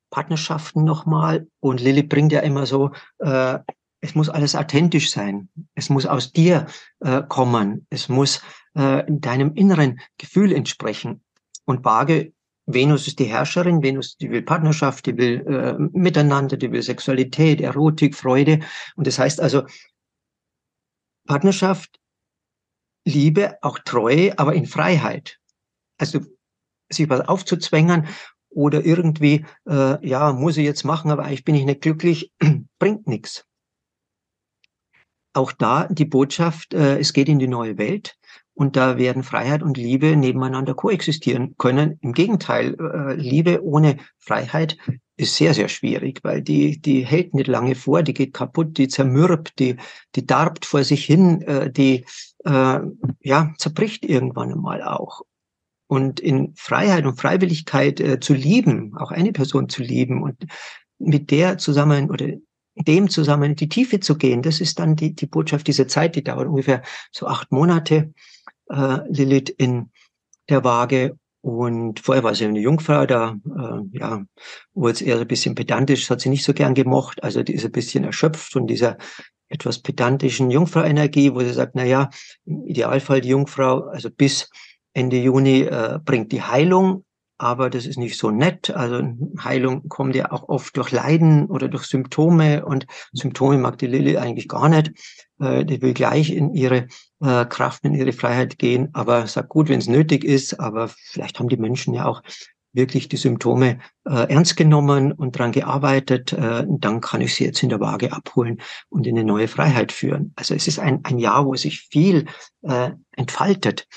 Partnerschaften nochmal. Und Lilith bringt ja immer so, äh, es muss alles authentisch sein. Es muss aus dir äh, kommen. Es muss äh, deinem inneren Gefühl entsprechen. Und Waage, Venus ist die Herrscherin. Venus, die will Partnerschaft, die will äh, Miteinander, die will Sexualität, Erotik, Freude. Und das heißt also, Partnerschaft, Liebe, auch Treue, aber in Freiheit. Also sich was aufzuzwängen oder irgendwie, äh, ja, muss ich jetzt machen, aber eigentlich bin ich nicht glücklich, bringt nichts. Auch da die Botschaft, äh, es geht in die neue Welt und da werden Freiheit und Liebe nebeneinander koexistieren können. Im Gegenteil, äh, Liebe ohne Freiheit ist sehr, sehr schwierig, weil die, die hält nicht lange vor, die geht kaputt, die zermürbt, die, die darbt vor sich hin, äh, die äh, ja, zerbricht irgendwann einmal auch. Und in Freiheit und Freiwilligkeit äh, zu lieben, auch eine Person zu lieben und mit der zusammen oder dem zusammen in die Tiefe zu gehen, das ist dann die, die Botschaft dieser Zeit, die dauert ungefähr so acht Monate, äh, Lilith in der Waage und vorher war sie eine Jungfrau, da äh, ja, wurde es eher ein bisschen pedantisch, hat sie nicht so gern gemocht. Also die ist ein bisschen erschöpft von dieser etwas pedantischen Jungfrau-Energie, wo sie sagt, na ja, im Idealfall die Jungfrau, also bis Ende Juni äh, bringt die Heilung, aber das ist nicht so nett. Also Heilung kommt ja auch oft durch Leiden oder durch Symptome und Symptome mag die Lilly eigentlich gar nicht. Äh, die will gleich in ihre äh, Kraft, in ihre Freiheit gehen, aber sagt gut, wenn es nötig ist, aber vielleicht haben die Menschen ja auch wirklich die Symptome äh, ernst genommen und dran gearbeitet, äh, dann kann ich sie jetzt in der Waage abholen und in eine neue Freiheit führen. Also es ist ein, ein Jahr, wo sich viel äh, entfaltet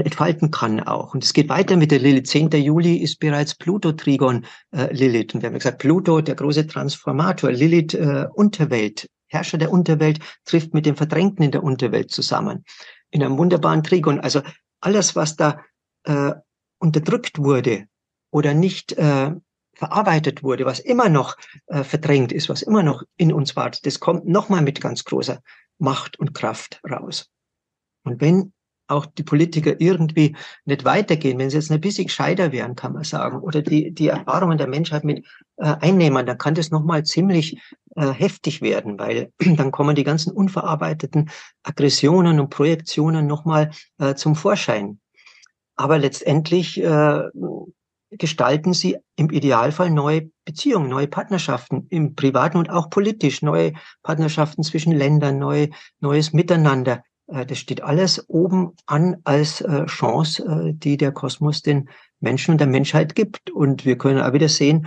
entfalten kann auch. Und es geht weiter mit der Lilith. 10. Juli ist bereits Pluto-Trigon äh, Lilith. Und wir haben gesagt, Pluto, der große Transformator, Lilith, äh, Unterwelt, Herrscher der Unterwelt, trifft mit dem Verdrängten in der Unterwelt zusammen. In einem wunderbaren Trigon. Also alles, was da äh, unterdrückt wurde oder nicht äh, verarbeitet wurde, was immer noch äh, verdrängt ist, was immer noch in uns war, das kommt nochmal mit ganz großer Macht und Kraft raus. Und wenn auch die Politiker irgendwie nicht weitergehen, wenn sie jetzt ein bisschen gescheiter wären, kann man sagen, oder die, die Erfahrungen der Menschheit mit äh, einnehmen, dann kann das nochmal ziemlich äh, heftig werden, weil dann kommen die ganzen unverarbeiteten Aggressionen und Projektionen nochmal äh, zum Vorschein. Aber letztendlich äh, gestalten sie im Idealfall neue Beziehungen, neue Partnerschaften im privaten und auch politisch, neue Partnerschaften zwischen Ländern, neue, neues Miteinander. Äh, das steht alles oben an als äh, Chance, äh, die der Kosmos den Menschen und der Menschheit gibt. Und wir können auch wieder sehen,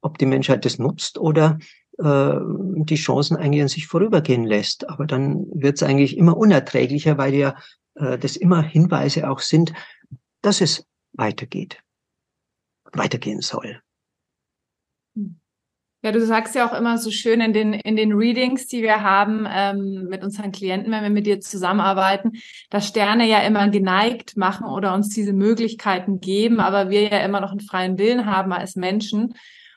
ob die Menschheit das nutzt oder die Chancen eigentlich an sich vorübergehen lässt. Aber dann wird es eigentlich immer unerträglicher, weil ja das immer Hinweise auch sind, dass es weitergeht, weitergehen soll. Ja, du sagst ja auch immer so schön in den, in den Readings, die wir haben ähm, mit unseren Klienten, wenn wir mit dir zusammenarbeiten, dass Sterne ja immer geneigt machen oder uns diese Möglichkeiten geben, aber wir ja immer noch einen freien Willen haben als Menschen.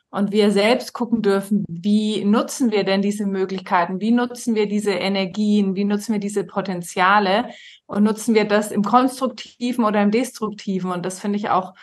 Und wir selbst gucken dürfen, wie nutzen wir denn diese Möglichkeiten, wie nutzen wir diese Energien, wie nutzen wir diese Potenziale? Und nutzen wir das im konstruktiven oder im destruktiven. Und das finde ich auch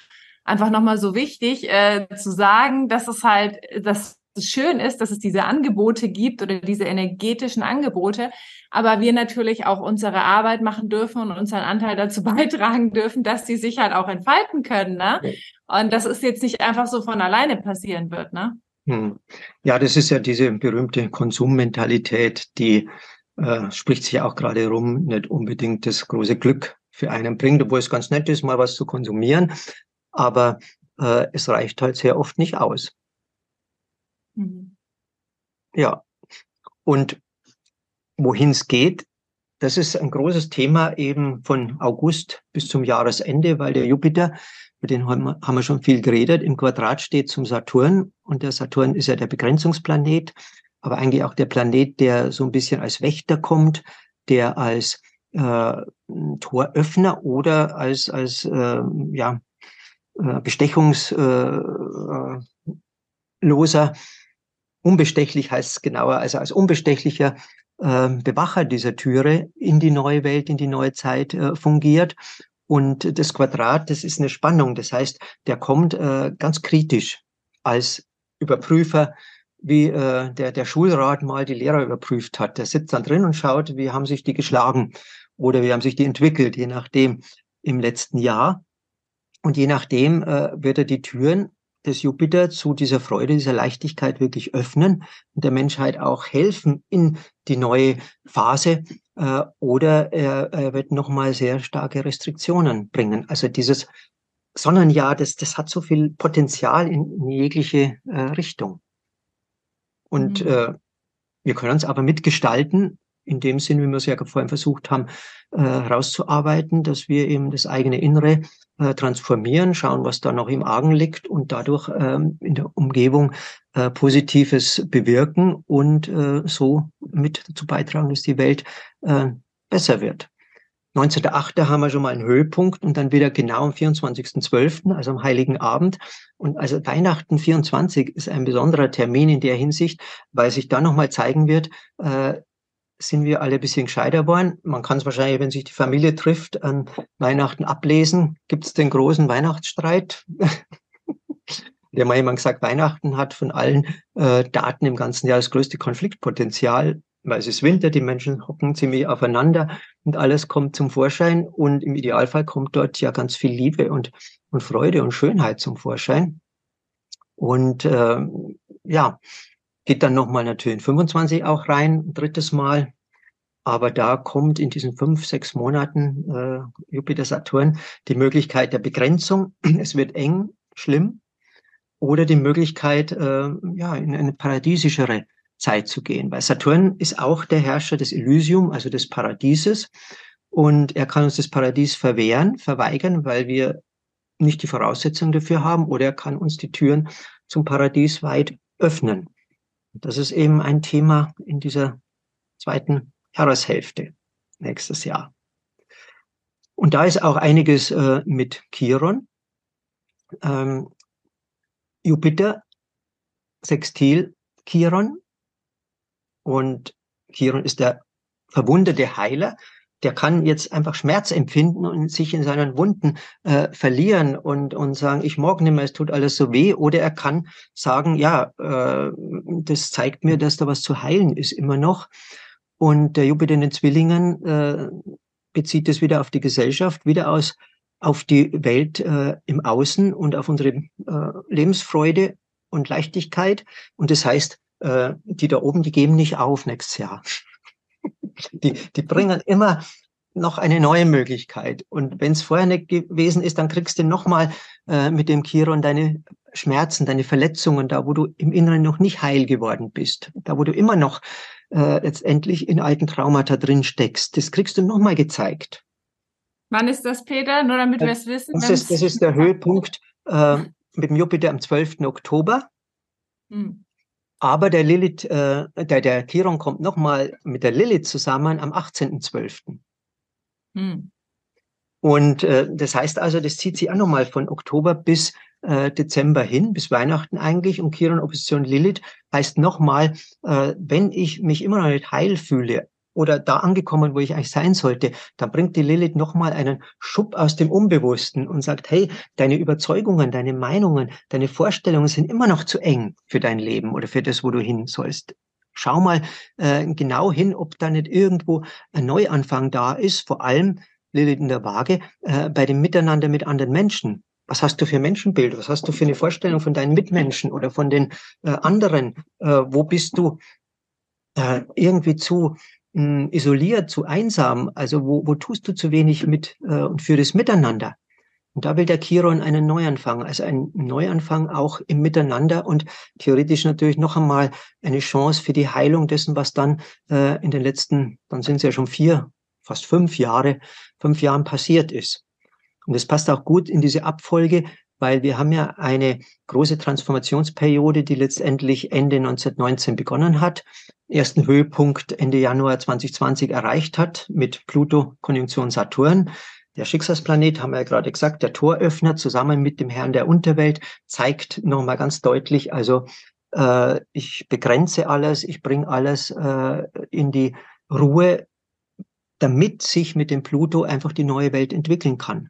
einfach nochmal so wichtig äh, zu sagen, dass es halt, dass es schön ist, dass es diese Angebote gibt oder diese energetischen Angebote, aber wir natürlich auch unsere Arbeit machen dürfen und unseren Anteil dazu beitragen dürfen, dass die sich halt auch entfalten können. Ne? Und das ist jetzt nicht einfach so von alleine passieren wird. Ne? Hm. Ja, das ist ja diese berühmte Konsummentalität, die äh, spricht sich auch gerade rum, nicht unbedingt das große Glück für einen bringt, obwohl es ganz nett ist, mal was zu konsumieren. Aber äh, es reicht halt sehr oft nicht aus. Mhm. Ja. Und wohin es geht, das ist ein großes Thema eben von August bis zum Jahresende, weil der Jupiter, über den haben wir, schon viel geredet, im Quadrat steht zum Saturn. Und der Saturn ist ja der Begrenzungsplanet, aber eigentlich auch der Planet, der so ein bisschen als Wächter kommt, der als äh, Toröffner oder als, als äh, ja, äh, bestechungsloser äh, unbestechlich heißt es genauer, also als unbestechlicher äh, Bewacher dieser Türe in die neue Welt, in die neue Zeit äh, fungiert. Und das Quadrat, das ist eine Spannung. Das heißt, der kommt äh, ganz kritisch als Überprüfer, wie äh, der, der Schulrat mal die Lehrer überprüft hat. Der sitzt dann drin und schaut, wie haben sich die geschlagen oder wie haben sich die entwickelt, je nachdem im letzten Jahr. Und je nachdem äh, wird er die Türen des Jupiter zu dieser Freude, dieser Leichtigkeit wirklich öffnen und der Menschheit auch helfen in die neue Phase. Äh, oder er, er wird nochmal sehr starke Restriktionen bringen. Also dieses Sonnenjahr, das, das hat so viel Potenzial in, in jegliche äh, Richtung. Und mhm. äh, wir können uns aber mitgestalten, in dem Sinn, wie wir es ja vorhin versucht haben, äh, herauszuarbeiten, dass wir eben das eigene Innere äh, transformieren, schauen, was da noch im Argen liegt und dadurch ähm, in der Umgebung äh, Positives bewirken und äh, so mit dazu beitragen, dass die Welt äh, besser wird. 19.8. haben wir schon mal einen Höhepunkt und dann wieder genau am 24.12., also am Heiligen Abend. Und also Weihnachten 24 ist ein besonderer Termin in der Hinsicht, weil sich da nochmal zeigen wird, äh, sind wir alle ein bisschen gescheiter geworden. Man kann es wahrscheinlich, wenn sich die Familie trifft, an Weihnachten ablesen. Gibt es den großen Weihnachtsstreit? der mal jemand gesagt, Weihnachten hat von allen äh, Daten im ganzen Jahr das größte Konfliktpotenzial, weil es ist Winter, die Menschen hocken ziemlich aufeinander und alles kommt zum Vorschein und im Idealfall kommt dort ja ganz viel Liebe und, und Freude und Schönheit zum Vorschein. Und äh, ja, geht dann nochmal natürlich in 25 auch rein, ein drittes Mal. Aber da kommt in diesen fünf, sechs Monaten äh, Jupiter, Saturn die Möglichkeit der Begrenzung. Es wird eng, schlimm, oder die Möglichkeit, äh, ja, in eine paradiesischere Zeit zu gehen. Weil Saturn ist auch der Herrscher des Elysium, also des Paradieses. Und er kann uns das Paradies verwehren, verweigern, weil wir nicht die Voraussetzungen dafür haben, oder er kann uns die Türen zum Paradies weit öffnen. Das ist eben ein Thema in dieser zweiten Jahreshälfte nächstes Jahr. Und da ist auch einiges äh, mit Chiron. Ähm, Jupiter, Sextil Chiron. Und Chiron ist der verwundete Heiler. Der kann jetzt einfach Schmerz empfinden und sich in seinen Wunden äh, verlieren und, und sagen, ich mag nicht mehr, es tut alles so weh. Oder er kann sagen, ja, äh, das zeigt mir, dass da was zu heilen ist immer noch. Und der Jupiter in den Zwillingen äh, bezieht es wieder auf die Gesellschaft, wieder aus auf die Welt äh, im Außen und auf unsere äh, Lebensfreude und Leichtigkeit. Und das heißt, äh, die da oben, die geben nicht auf nächstes Jahr. Die, die bringen immer noch eine neue Möglichkeit. Und wenn es vorher nicht gewesen ist, dann kriegst du nochmal äh, mit dem Chiron deine Schmerzen, deine Verletzungen, da wo du im Inneren noch nicht heil geworden bist, da wo du immer noch äh, letztendlich in alten Traumata drin steckst. Das kriegst du nochmal gezeigt. Wann ist das, Peter? Nur damit wir es wissen. Das ist, das ist der Höhepunkt äh, mit dem Jupiter am 12. Oktober. Hm. Aber der Lilith, äh, der, der Chiron kommt nochmal mit der Lilith zusammen am 18.12. Hm. Und äh, das heißt also, das zieht sich auch nochmal von Oktober bis äh, Dezember hin, bis Weihnachten eigentlich. Und Chiron Opposition Lilith heißt nochmal, äh, wenn ich mich immer noch nicht heil fühle oder da angekommen, wo ich eigentlich sein sollte, dann bringt die Lilith nochmal einen Schub aus dem Unbewussten und sagt, hey, deine Überzeugungen, deine Meinungen, deine Vorstellungen sind immer noch zu eng für dein Leben oder für das, wo du hin sollst. Schau mal äh, genau hin, ob da nicht irgendwo ein Neuanfang da ist, vor allem Lilith in der Waage, äh, bei dem Miteinander mit anderen Menschen. Was hast du für Menschenbild? Was hast du für eine Vorstellung von deinen Mitmenschen oder von den äh, anderen? Äh, wo bist du äh, irgendwie zu mh, isoliert, zu einsam? Also wo, wo tust du zu wenig mit äh, und für das Miteinander? Und da will der Chiron einen Neuanfang, also einen Neuanfang auch im Miteinander und theoretisch natürlich noch einmal eine Chance für die Heilung dessen, was dann äh, in den letzten, dann sind es ja schon vier, fast fünf Jahre, fünf Jahren passiert ist. Und das passt auch gut in diese Abfolge, weil wir haben ja eine große Transformationsperiode, die letztendlich Ende 1919 begonnen hat ersten Höhepunkt Ende Januar 2020 erreicht hat mit Pluto Konjunktion Saturn. Der Schicksalsplanet, haben wir ja gerade gesagt, der Toröffner zusammen mit dem Herrn der Unterwelt zeigt nochmal ganz deutlich, also äh, ich begrenze alles, ich bringe alles äh, in die Ruhe, damit sich mit dem Pluto einfach die neue Welt entwickeln kann.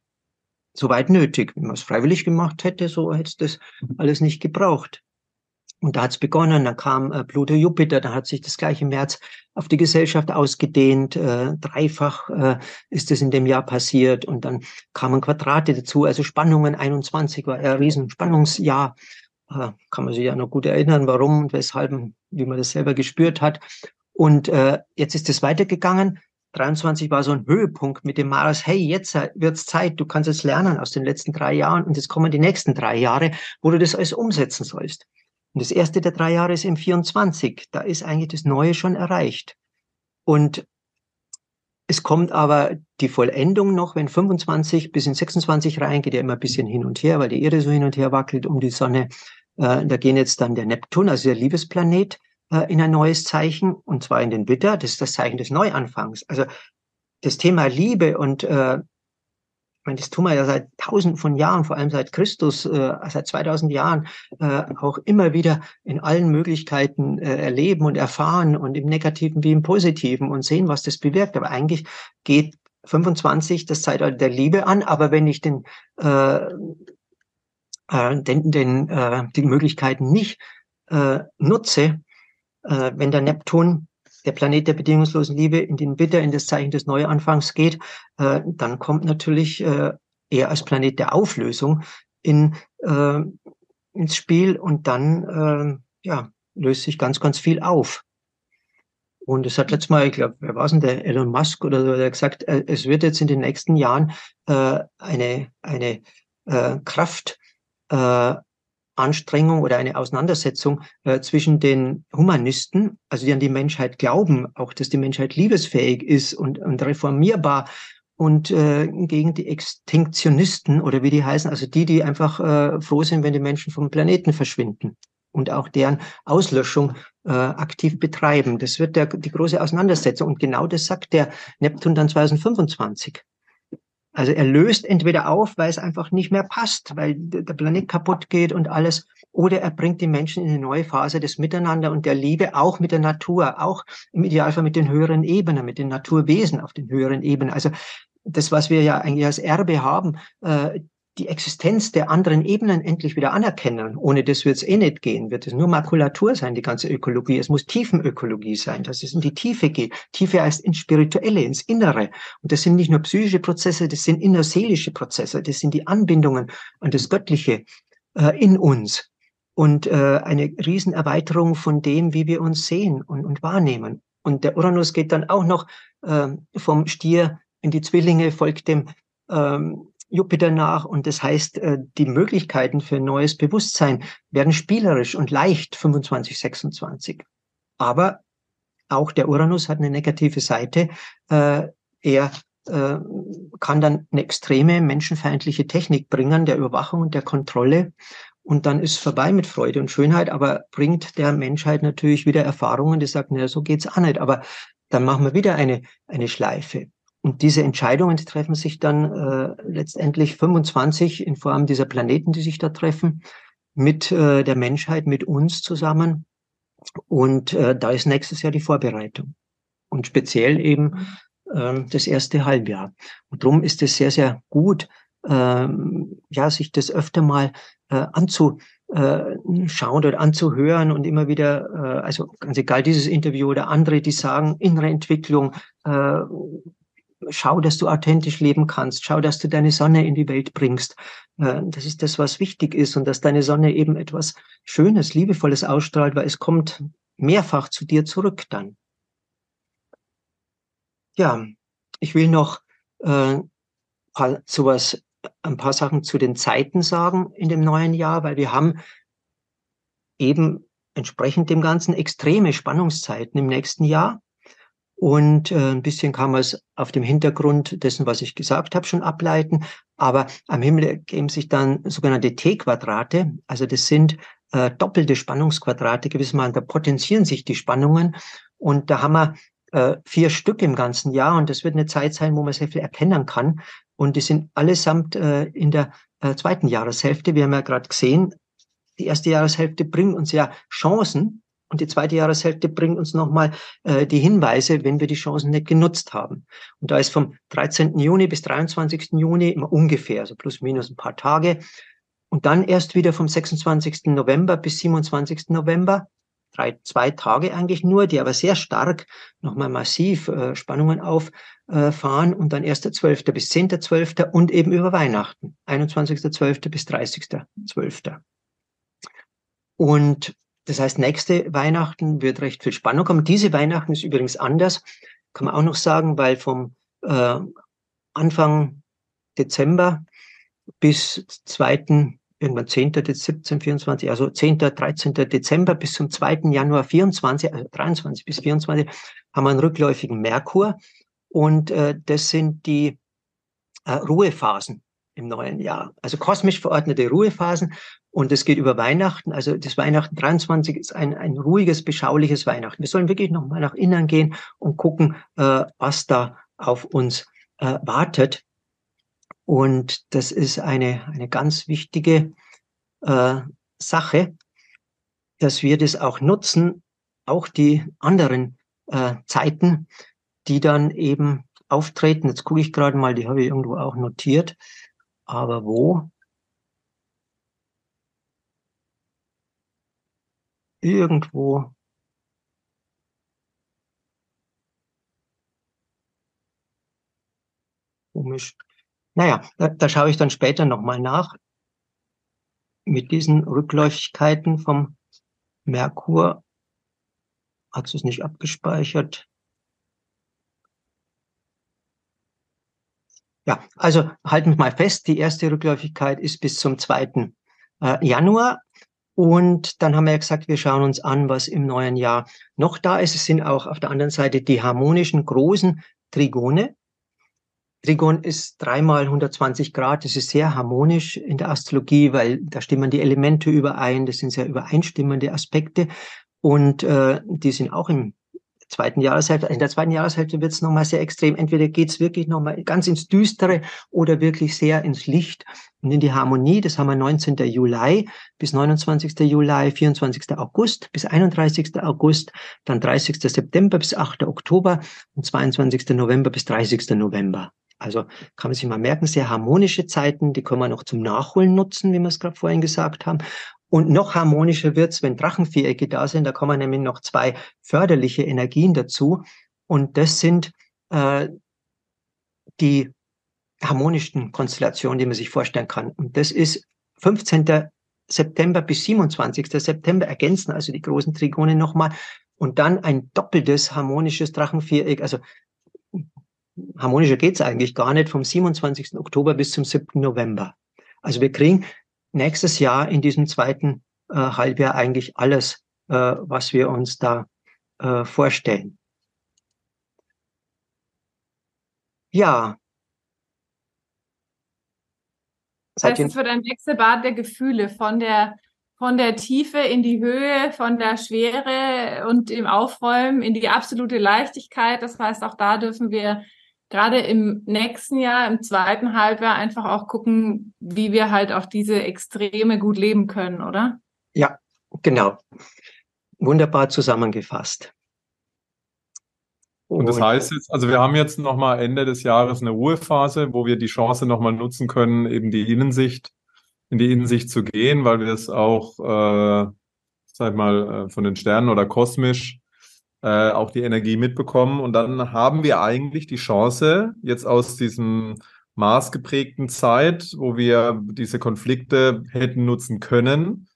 Soweit nötig. Wenn man es freiwillig gemacht hätte, so hätte es das alles nicht gebraucht. Und da hat es begonnen, dann kam äh, Pluto Jupiter, da hat sich das gleiche im März auf die Gesellschaft ausgedehnt. Äh, dreifach äh, ist es in dem Jahr passiert und dann kamen Quadrate dazu, also Spannungen 21 war ein Riesenspannungsjahr. Äh, kann man sich ja noch gut erinnern, warum und weshalb, wie man das selber gespürt hat. Und äh, jetzt ist es weitergegangen. 23 war so ein Höhepunkt mit dem Mars, hey, jetzt wird's Zeit, du kannst es lernen aus den letzten drei Jahren und jetzt kommen die nächsten drei Jahre, wo du das alles umsetzen sollst. Und das erste der drei Jahre ist im 24. Da ist eigentlich das Neue schon erreicht. Und es kommt aber die Vollendung noch, wenn 25 bis in 26 rein geht ja immer ein bisschen hin und her, weil die Erde so hin und her wackelt um die Sonne. Äh, da gehen jetzt dann der Neptun, also der Liebesplanet, äh, in ein neues Zeichen, und zwar in den Witter. Das ist das Zeichen des Neuanfangs. Also das Thema Liebe und äh, ich meine, das tun wir ja seit tausenden von Jahren, vor allem seit Christus, äh, seit 2000 Jahren, äh, auch immer wieder in allen Möglichkeiten äh, erleben und erfahren und im Negativen wie im Positiven und sehen, was das bewirkt. Aber eigentlich geht 25 das Zeitalter der Liebe an, aber wenn ich den, äh, äh, den, den äh, die Möglichkeiten nicht äh, nutze, äh, wenn der Neptun der Planet der bedingungslosen Liebe in den Witter, in das Zeichen des Neuanfangs geht, äh, dann kommt natürlich äh, er als Planet der Auflösung in, äh, ins Spiel und dann äh, ja, löst sich ganz, ganz viel auf. Und es hat letztes Mal, ich glaube, wer war es denn, der Elon Musk oder so, der gesagt, äh, es wird jetzt in den nächsten Jahren äh, eine, eine äh, Kraft äh, Anstrengung oder eine Auseinandersetzung äh, zwischen den Humanisten, also die an die Menschheit glauben, auch dass die Menschheit liebesfähig ist und, und reformierbar und äh, gegen die Extinktionisten oder wie die heißen, also die, die einfach äh, froh sind, wenn die Menschen vom Planeten verschwinden und auch deren Auslöschung äh, aktiv betreiben. Das wird der, die große Auseinandersetzung. Und genau das sagt der Neptun dann 2025. Also er löst entweder auf, weil es einfach nicht mehr passt, weil der Planet kaputt geht und alles, oder er bringt die Menschen in eine neue Phase des Miteinander und der Liebe, auch mit der Natur, auch im Idealfall mit den höheren Ebenen, mit den Naturwesen auf den höheren Ebenen. Also das, was wir ja eigentlich als Erbe haben, äh, die Existenz der anderen Ebenen endlich wieder anerkennen. Ohne das wird es eh nicht gehen. Wird es nur Makulatur sein, die ganze Ökologie. Es muss Tiefenökologie sein, dass es in die Tiefe geht. Tiefe heißt ins Spirituelle, ins Innere. Und das sind nicht nur psychische Prozesse, das sind innerseelische Prozesse. Das sind die Anbindungen an das Göttliche äh, in uns. Und äh, eine Riesenerweiterung von dem, wie wir uns sehen und, und wahrnehmen. Und der Uranus geht dann auch noch äh, vom Stier in die Zwillinge, folgt dem ähm, Jupiter nach und das heißt, äh, die Möglichkeiten für neues Bewusstsein werden spielerisch und leicht 25, 26. Aber auch der Uranus hat eine negative Seite. Äh, er äh, kann dann eine extreme menschenfeindliche Technik bringen, der Überwachung und der Kontrolle. Und dann ist vorbei mit Freude und Schönheit, aber bringt der Menschheit natürlich wieder Erfahrungen, die sagen, naja, so geht's auch nicht. Aber dann machen wir wieder eine, eine Schleife. Und diese Entscheidungen die treffen sich dann äh, letztendlich 25 in Form dieser Planeten, die sich da treffen, mit äh, der Menschheit, mit uns zusammen. Und äh, da ist nächstes Jahr die Vorbereitung. Und speziell eben äh, das erste Halbjahr. Und darum ist es sehr, sehr gut, äh, ja, sich das öfter mal äh, anzuschauen äh, oder anzuhören und immer wieder, äh, also ganz egal dieses Interview oder andere, die sagen, innere Entwicklung, äh, schau, dass du authentisch leben kannst, schau, dass du deine Sonne in die Welt bringst. Äh, das ist das, was wichtig ist und dass deine Sonne eben etwas Schönes, Liebevolles ausstrahlt, weil es kommt mehrfach zu dir zurück dann. Ja, ich will noch äh, sowas, ein paar Sachen zu den Zeiten sagen in dem neuen Jahr, weil wir haben eben entsprechend dem Ganzen extreme Spannungszeiten im nächsten Jahr. Und äh, ein bisschen kann man es auf dem Hintergrund dessen, was ich gesagt habe, schon ableiten. Aber am Himmel ergeben sich dann sogenannte T-Quadrate. Also das sind äh, doppelte Spannungsquadrate gewissermaßen. Da potenzieren sich die Spannungen. Und da haben wir äh, vier Stück im ganzen Jahr. Und das wird eine Zeit sein, wo man sehr viel erkennen kann. Und die sind allesamt äh, in der äh, zweiten Jahreshälfte. Wir haben ja gerade gesehen, die erste Jahreshälfte bringt uns ja Chancen, und die zweite Jahreshälfte bringt uns nochmal äh, die Hinweise, wenn wir die Chancen nicht genutzt haben. Und da ist vom 13. Juni bis 23. Juni immer ungefähr, also plus minus ein paar Tage. Und dann erst wieder vom 26. November bis 27. November, drei, zwei Tage eigentlich nur, die aber sehr stark nochmal massiv äh, Spannungen auffahren. Äh, und dann erst der 12. bis 10.12. und eben über Weihnachten, 21.12. bis 30.12. Und das heißt, nächste Weihnachten wird recht viel Spannung kommen. Diese Weihnachten ist übrigens anders, kann man auch noch sagen, weil vom äh, Anfang Dezember bis 2. irgendwann 10. 17, 24, also 10., 13. Dezember bis zum 2. Januar 24, also 23 bis 24 haben wir einen rückläufigen Merkur und äh, das sind die äh, Ruhephasen im neuen Jahr. Also kosmisch verordnete Ruhephasen und es geht über Weihnachten. Also das Weihnachten 23 ist ein, ein ruhiges, beschauliches Weihnachten. Wir sollen wirklich nochmal nach innen gehen und gucken, äh, was da auf uns äh, wartet. Und das ist eine, eine ganz wichtige äh, Sache, dass wir das auch nutzen, auch die anderen äh, Zeiten, die dann eben auftreten. Jetzt gucke ich gerade mal, die habe ich irgendwo auch notiert. Aber wo? Irgendwo. Komisch. Naja, da, da schaue ich dann später nochmal nach. Mit diesen Rückläufigkeiten vom Merkur hat es nicht abgespeichert. Ja, also halten wir mal fest, die erste Rückläufigkeit ist bis zum 2. äh, Januar. Und dann haben wir gesagt, wir schauen uns an, was im neuen Jahr noch da ist. Es sind auch auf der anderen Seite die harmonischen großen Trigone. Trigon ist dreimal 120 Grad. Das ist sehr harmonisch in der Astrologie, weil da stimmen die Elemente überein. Das sind sehr übereinstimmende Aspekte. Und äh, die sind auch im zweiten Jahreshälfte. In der zweiten Jahreshälfte wird es nochmal sehr extrem. Entweder geht es wirklich nochmal ganz ins Düstere oder wirklich sehr ins Licht und in die Harmonie. Das haben wir 19. Juli bis 29. Juli, 24. August bis 31. August, dann 30. September bis 8. Oktober und 22. November bis 30. November. Also kann man sich mal merken, sehr harmonische Zeiten, die können wir noch zum Nachholen nutzen, wie wir es gerade vorhin gesagt haben. Und noch harmonischer wird's, wenn Drachenvierecke da sind. Da kommen nämlich noch zwei förderliche Energien dazu. Und das sind äh, die harmonischsten Konstellationen, die man sich vorstellen kann. Und das ist 15. September bis 27. September ergänzen also die großen Trigone nochmal. Und dann ein doppeltes harmonisches Drachenviereck. Also harmonischer geht's eigentlich gar nicht, vom 27. Oktober bis zum 7. November. Also wir kriegen nächstes Jahr in diesem zweiten äh, Halbjahr eigentlich alles, äh, was wir uns da äh, vorstellen. Ja. Das heißt, es wird ein Wechselbad der Gefühle von der von der Tiefe in die Höhe, von der Schwere und im Aufräumen in die absolute Leichtigkeit. Das heißt, auch da dürfen wir gerade im nächsten Jahr, im zweiten Halbjahr einfach auch gucken, wie wir halt auch diese Extreme gut leben können, oder? Ja, genau. Wunderbar zusammengefasst. Und, das heißt jetzt, also wir haben jetzt nochmal Ende des Jahres eine Ruhephase, wo wir die Chance nochmal nutzen können, eben die Innensicht, in die Innensicht zu gehen, weil wir es auch, äh, sag mal, äh, von den Sternen oder kosmisch äh, auch die Energie mitbekommen. Und dann haben wir eigentlich die Chance, jetzt aus diesem maßgeprägten Zeit, wo wir diese Konflikte hätten nutzen können,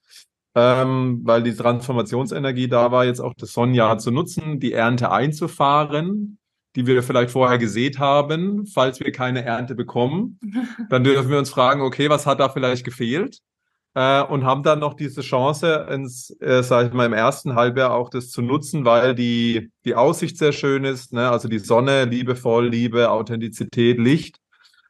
ähm, weil die Transformationsenergie da war, jetzt auch das Sonnenjahr zu nutzen, die Ernte einzufahren, die wir vielleicht vorher gesät haben, falls wir keine Ernte bekommen. Dann dürfen wir uns fragen, okay, was hat da vielleicht gefehlt? Äh, und haben dann noch diese Chance, ins, äh, sag ich mal, im ersten Halbjahr auch das zu nutzen, weil die, die Aussicht sehr schön ist, ne? also die Sonne, liebevoll, Liebe, Authentizität, Licht,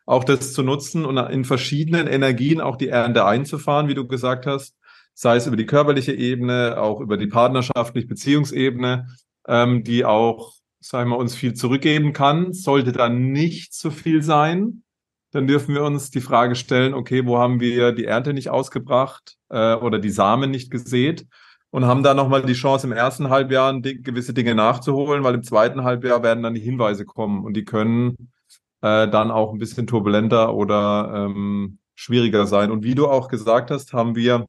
auch das zu nutzen und in verschiedenen Energien auch die Ernte einzufahren, wie du gesagt hast, sei es über die körperliche Ebene, auch über die partnerschaftlich-Beziehungsebene, ähm, die auch, sagen wir, uns viel zurückgeben kann, sollte dann nicht zu viel sein, dann dürfen wir uns die Frage stellen, okay, wo haben wir die Ernte nicht ausgebracht äh, oder die Samen nicht gesät und haben da nochmal die Chance im ersten Halbjahr gewisse Dinge nachzuholen, weil im zweiten Halbjahr werden dann die Hinweise kommen und die können äh, dann auch ein bisschen turbulenter oder ähm, schwieriger sein. Und wie du auch gesagt hast, haben wir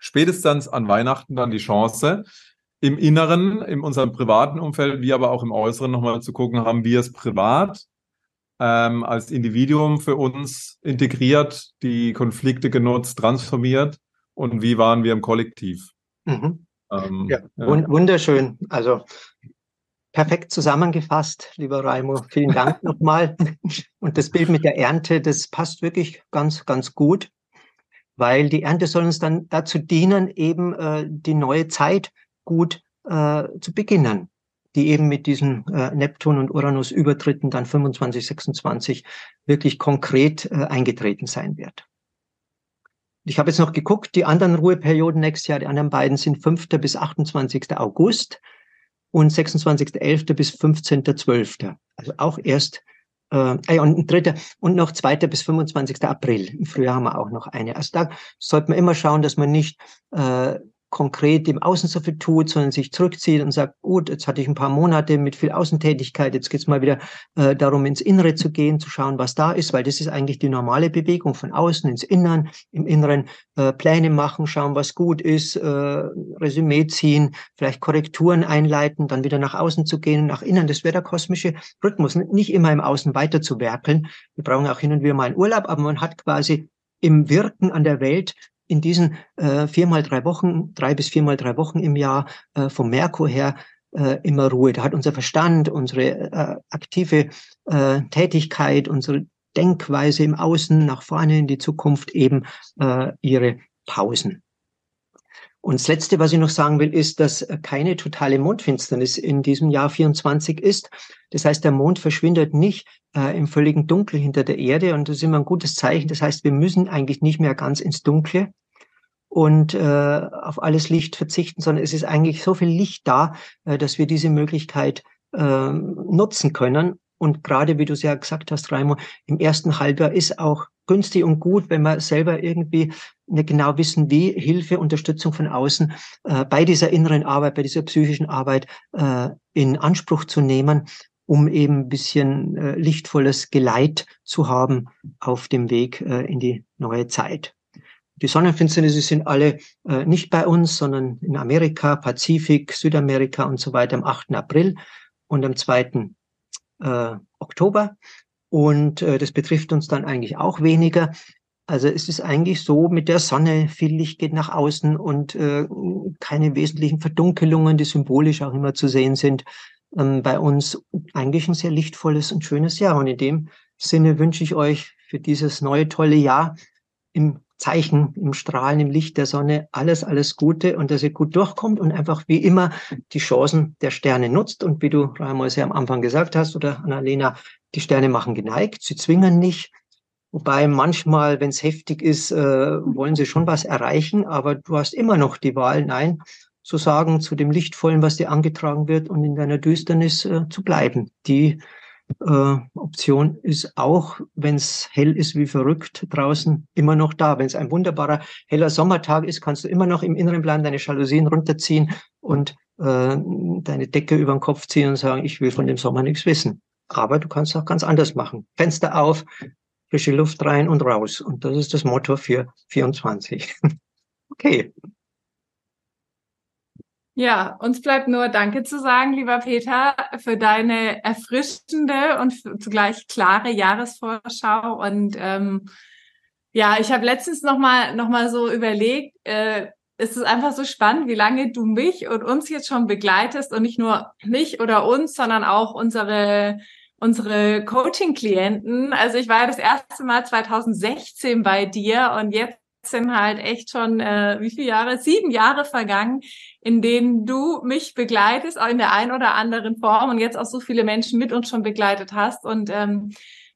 spätestens an Weihnachten dann die Chance, im Inneren, in unserem privaten Umfeld, wie aber auch im Äußeren nochmal zu gucken, haben wir es privat ähm, als Individuum für uns integriert, die Konflikte genutzt, transformiert und wie waren wir im Kollektiv? Mhm. Ähm, ja, ja. Wunderschön. Also perfekt zusammengefasst, lieber Raimo. Vielen Dank nochmal. Und das Bild mit der Ernte, das passt wirklich ganz, ganz gut, weil die Ernte soll uns dann dazu dienen, eben äh, die neue Zeit gut äh, zu beginnen die eben mit diesen äh, Neptun- und Uranus-Übertritten dann 25, 26 wirklich konkret äh, eingetreten sein wird. Ich habe jetzt noch geguckt, die anderen Ruheperioden nächstes Jahr, die anderen beiden sind 5. bis 28. August und 26.11. bis 15.12. Also auch erst äh, äh, und ein dritter und noch 2. bis 25. April. Im Frühjahr haben wir auch noch eine. Also da sollte man immer schauen, dass man nicht äh, konkret im Außen so viel tut, sondern sich zurückzieht und sagt, gut, jetzt hatte ich ein paar Monate mit viel Außentätigkeit, jetzt geht's mal wieder äh, darum, ins Innere zu gehen, zu schauen, was da ist, weil das ist eigentlich die normale Bewegung von außen ins Innern, im Inneren äh, Pläne machen, schauen, was gut ist, äh, Resümee ziehen, vielleicht Korrekturen einleiten, dann wieder nach außen zu gehen, nach innen. Das wäre der kosmische Rhythmus, nicht immer im Außen weiter zu werkeln. Wir brauchen auch hin und wieder mal einen Urlaub, aber man hat quasi im Wirken an der Welt in diesen äh, viermal drei Wochen, drei bis viermal drei Wochen im Jahr äh, vom Merkur her äh, immer Ruhe. Da hat unser Verstand, unsere äh, aktive äh, Tätigkeit, unsere Denkweise im Außen nach vorne in die Zukunft eben äh, ihre Pausen. Und das Letzte, was ich noch sagen will, ist, dass keine totale Mondfinsternis in diesem Jahr 24 ist. Das heißt, der Mond verschwindet nicht äh, im völligen Dunkel hinter der Erde und das ist immer ein gutes Zeichen. Das heißt, wir müssen eigentlich nicht mehr ganz ins Dunkle und äh, auf alles Licht verzichten, sondern es ist eigentlich so viel Licht da, äh, dass wir diese Möglichkeit äh, nutzen können. Und gerade wie du es ja gesagt hast, Raimo, im ersten Halbjahr ist auch günstig und gut, wenn wir selber irgendwie nicht genau wissen, wie Hilfe, Unterstützung von außen äh, bei dieser inneren Arbeit, bei dieser psychischen Arbeit äh, in Anspruch zu nehmen, um eben ein bisschen äh, lichtvolles Geleit zu haben auf dem Weg äh, in die neue Zeit. Die Sonnenfinsternisse sind alle äh, nicht bei uns, sondern in Amerika, Pazifik, Südamerika und so weiter am 8. April und am 2. Äh, Oktober. Und äh, das betrifft uns dann eigentlich auch weniger. Also es ist eigentlich so mit der Sonne, viel Licht geht nach außen und äh, keine wesentlichen Verdunkelungen, die symbolisch auch immer zu sehen sind. Ähm, bei uns eigentlich ein sehr lichtvolles und schönes Jahr. Und in dem Sinne wünsche ich euch für dieses neue tolle Jahr im Zeichen, im Strahlen, im Licht der Sonne alles, alles Gute und dass ihr gut durchkommt und einfach wie immer die Chancen der Sterne nutzt. Und wie du, Raimund, ja am Anfang gesagt hast oder Annalena, die Sterne machen geneigt, sie zwingen nicht. Wobei manchmal, wenn es heftig ist, äh, wollen sie schon was erreichen, aber du hast immer noch die Wahl, nein, zu sagen, zu dem Lichtvollen, was dir angetragen wird und in deiner Düsternis äh, zu bleiben. Die Option ist auch, wenn es hell ist wie verrückt draußen, immer noch da. Wenn es ein wunderbarer, heller Sommertag ist, kannst du immer noch im Inneren bleiben, deine Jalousien runterziehen und äh, deine Decke über den Kopf ziehen und sagen, ich will von dem Sommer nichts wissen. Aber du kannst auch ganz anders machen. Fenster auf, frische Luft rein und raus. Und das ist das Motto für 24. okay. Ja, uns bleibt nur Danke zu sagen, lieber Peter, für deine erfrischende und zugleich klare Jahresvorschau. Und ähm, ja, ich habe letztens noch mal noch mal so überlegt. Äh, es ist einfach so spannend, wie lange du mich und uns jetzt schon begleitest und nicht nur mich oder uns, sondern auch unsere unsere Coaching-Klienten. Also ich war ja das erste Mal 2016 bei dir und jetzt sind halt echt schon, äh, wie viele Jahre? Sieben Jahre vergangen, in denen du mich begleitest, auch in der ein oder anderen Form und jetzt auch so viele Menschen mit uns schon begleitet hast. Und ähm,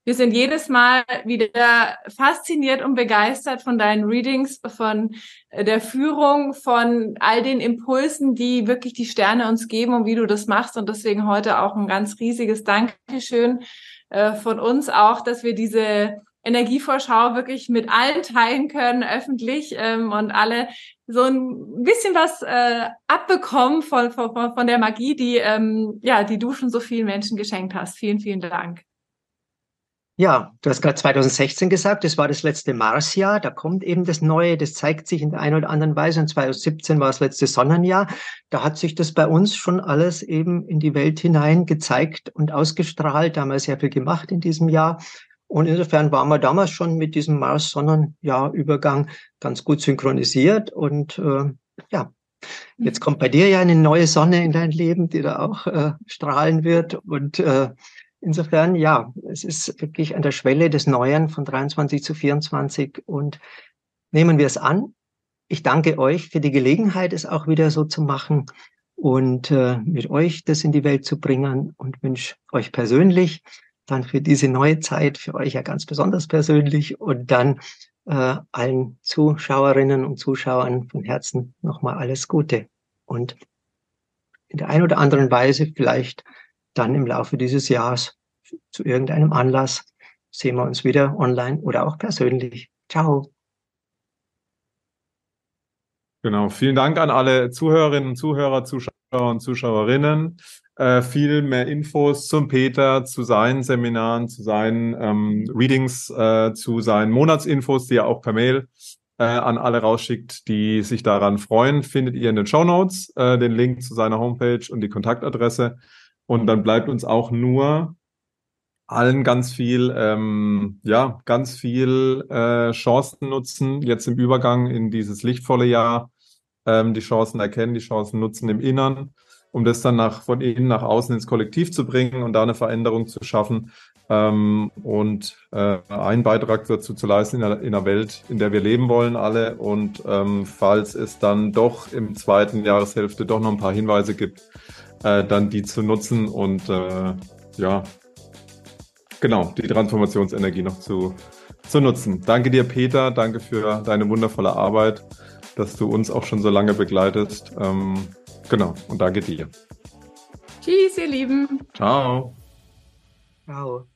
wir sind jedes Mal wieder fasziniert und begeistert von deinen Readings, von äh, der Führung, von all den Impulsen, die wirklich die Sterne uns geben und wie du das machst. Und deswegen heute auch ein ganz riesiges Dankeschön äh, von uns auch, dass wir diese Energievorschau wirklich mit allen teilen können, öffentlich ähm, und alle so ein bisschen was äh, abbekommen von, von, von der Magie, die, ähm, ja, die du schon so vielen Menschen geschenkt hast. Vielen, vielen Dank. Ja, du hast gerade 2016 gesagt, das war das letzte Marsjahr, da kommt eben das Neue, das zeigt sich in der einen oder anderen Weise. Und 2017 war das letzte Sonnenjahr. Da hat sich das bei uns schon alles eben in die Welt hinein gezeigt und ausgestrahlt. Da haben wir sehr viel gemacht in diesem Jahr. Und insofern waren wir damals schon mit diesem Mars-Sonnen-Jahr-Übergang ganz gut synchronisiert. Und äh, ja, jetzt kommt bei dir ja eine neue Sonne in dein Leben, die da auch äh, strahlen wird. Und äh, Insofern, ja, es ist wirklich an der Schwelle des Neuen von 23 zu 24 und nehmen wir es an. Ich danke euch für die Gelegenheit, es auch wieder so zu machen und äh, mit euch das in die Welt zu bringen und wünsche euch persönlich dann für diese neue Zeit, für euch ja ganz besonders persönlich und dann äh, allen Zuschauerinnen und Zuschauern von Herzen nochmal alles Gute und in der einen oder anderen Weise vielleicht dann im Laufe dieses Jahres zu irgendeinem Anlass sehen wir uns wieder online oder auch persönlich. Ciao. Genau, vielen Dank an alle Zuhörerinnen und Zuhörer, Zuschauer und Zuschauerinnen. Äh, viel mehr Infos zum Peter, zu seinen Seminaren, zu seinen ähm, Readings, äh, zu seinen Monatsinfos, die er auch per Mail äh, an alle rausschickt, die sich daran freuen, findet ihr in den Show Notes äh, den Link zu seiner Homepage und die Kontaktadresse. Und dann bleibt uns auch nur allen ganz viel, ähm, ja, ganz viel äh, Chancen nutzen, jetzt im Übergang in dieses lichtvolle Jahr, ähm, die Chancen erkennen, die Chancen nutzen im Innern, um das dann nach, von innen nach außen ins Kollektiv zu bringen und da eine Veränderung zu schaffen, ähm, und äh, einen Beitrag dazu zu leisten in einer, in einer, Welt, in der wir leben wollen alle. Und ähm, falls es dann doch im zweiten Jahreshälfte doch noch ein paar Hinweise gibt, äh, dann die zu nutzen und äh, ja, genau, die Transformationsenergie noch zu, zu nutzen. Danke dir, Peter. Danke für deine wundervolle Arbeit, dass du uns auch schon so lange begleitest. Ähm, genau, und danke dir. Tschüss, ihr Lieben. Ciao. Ciao.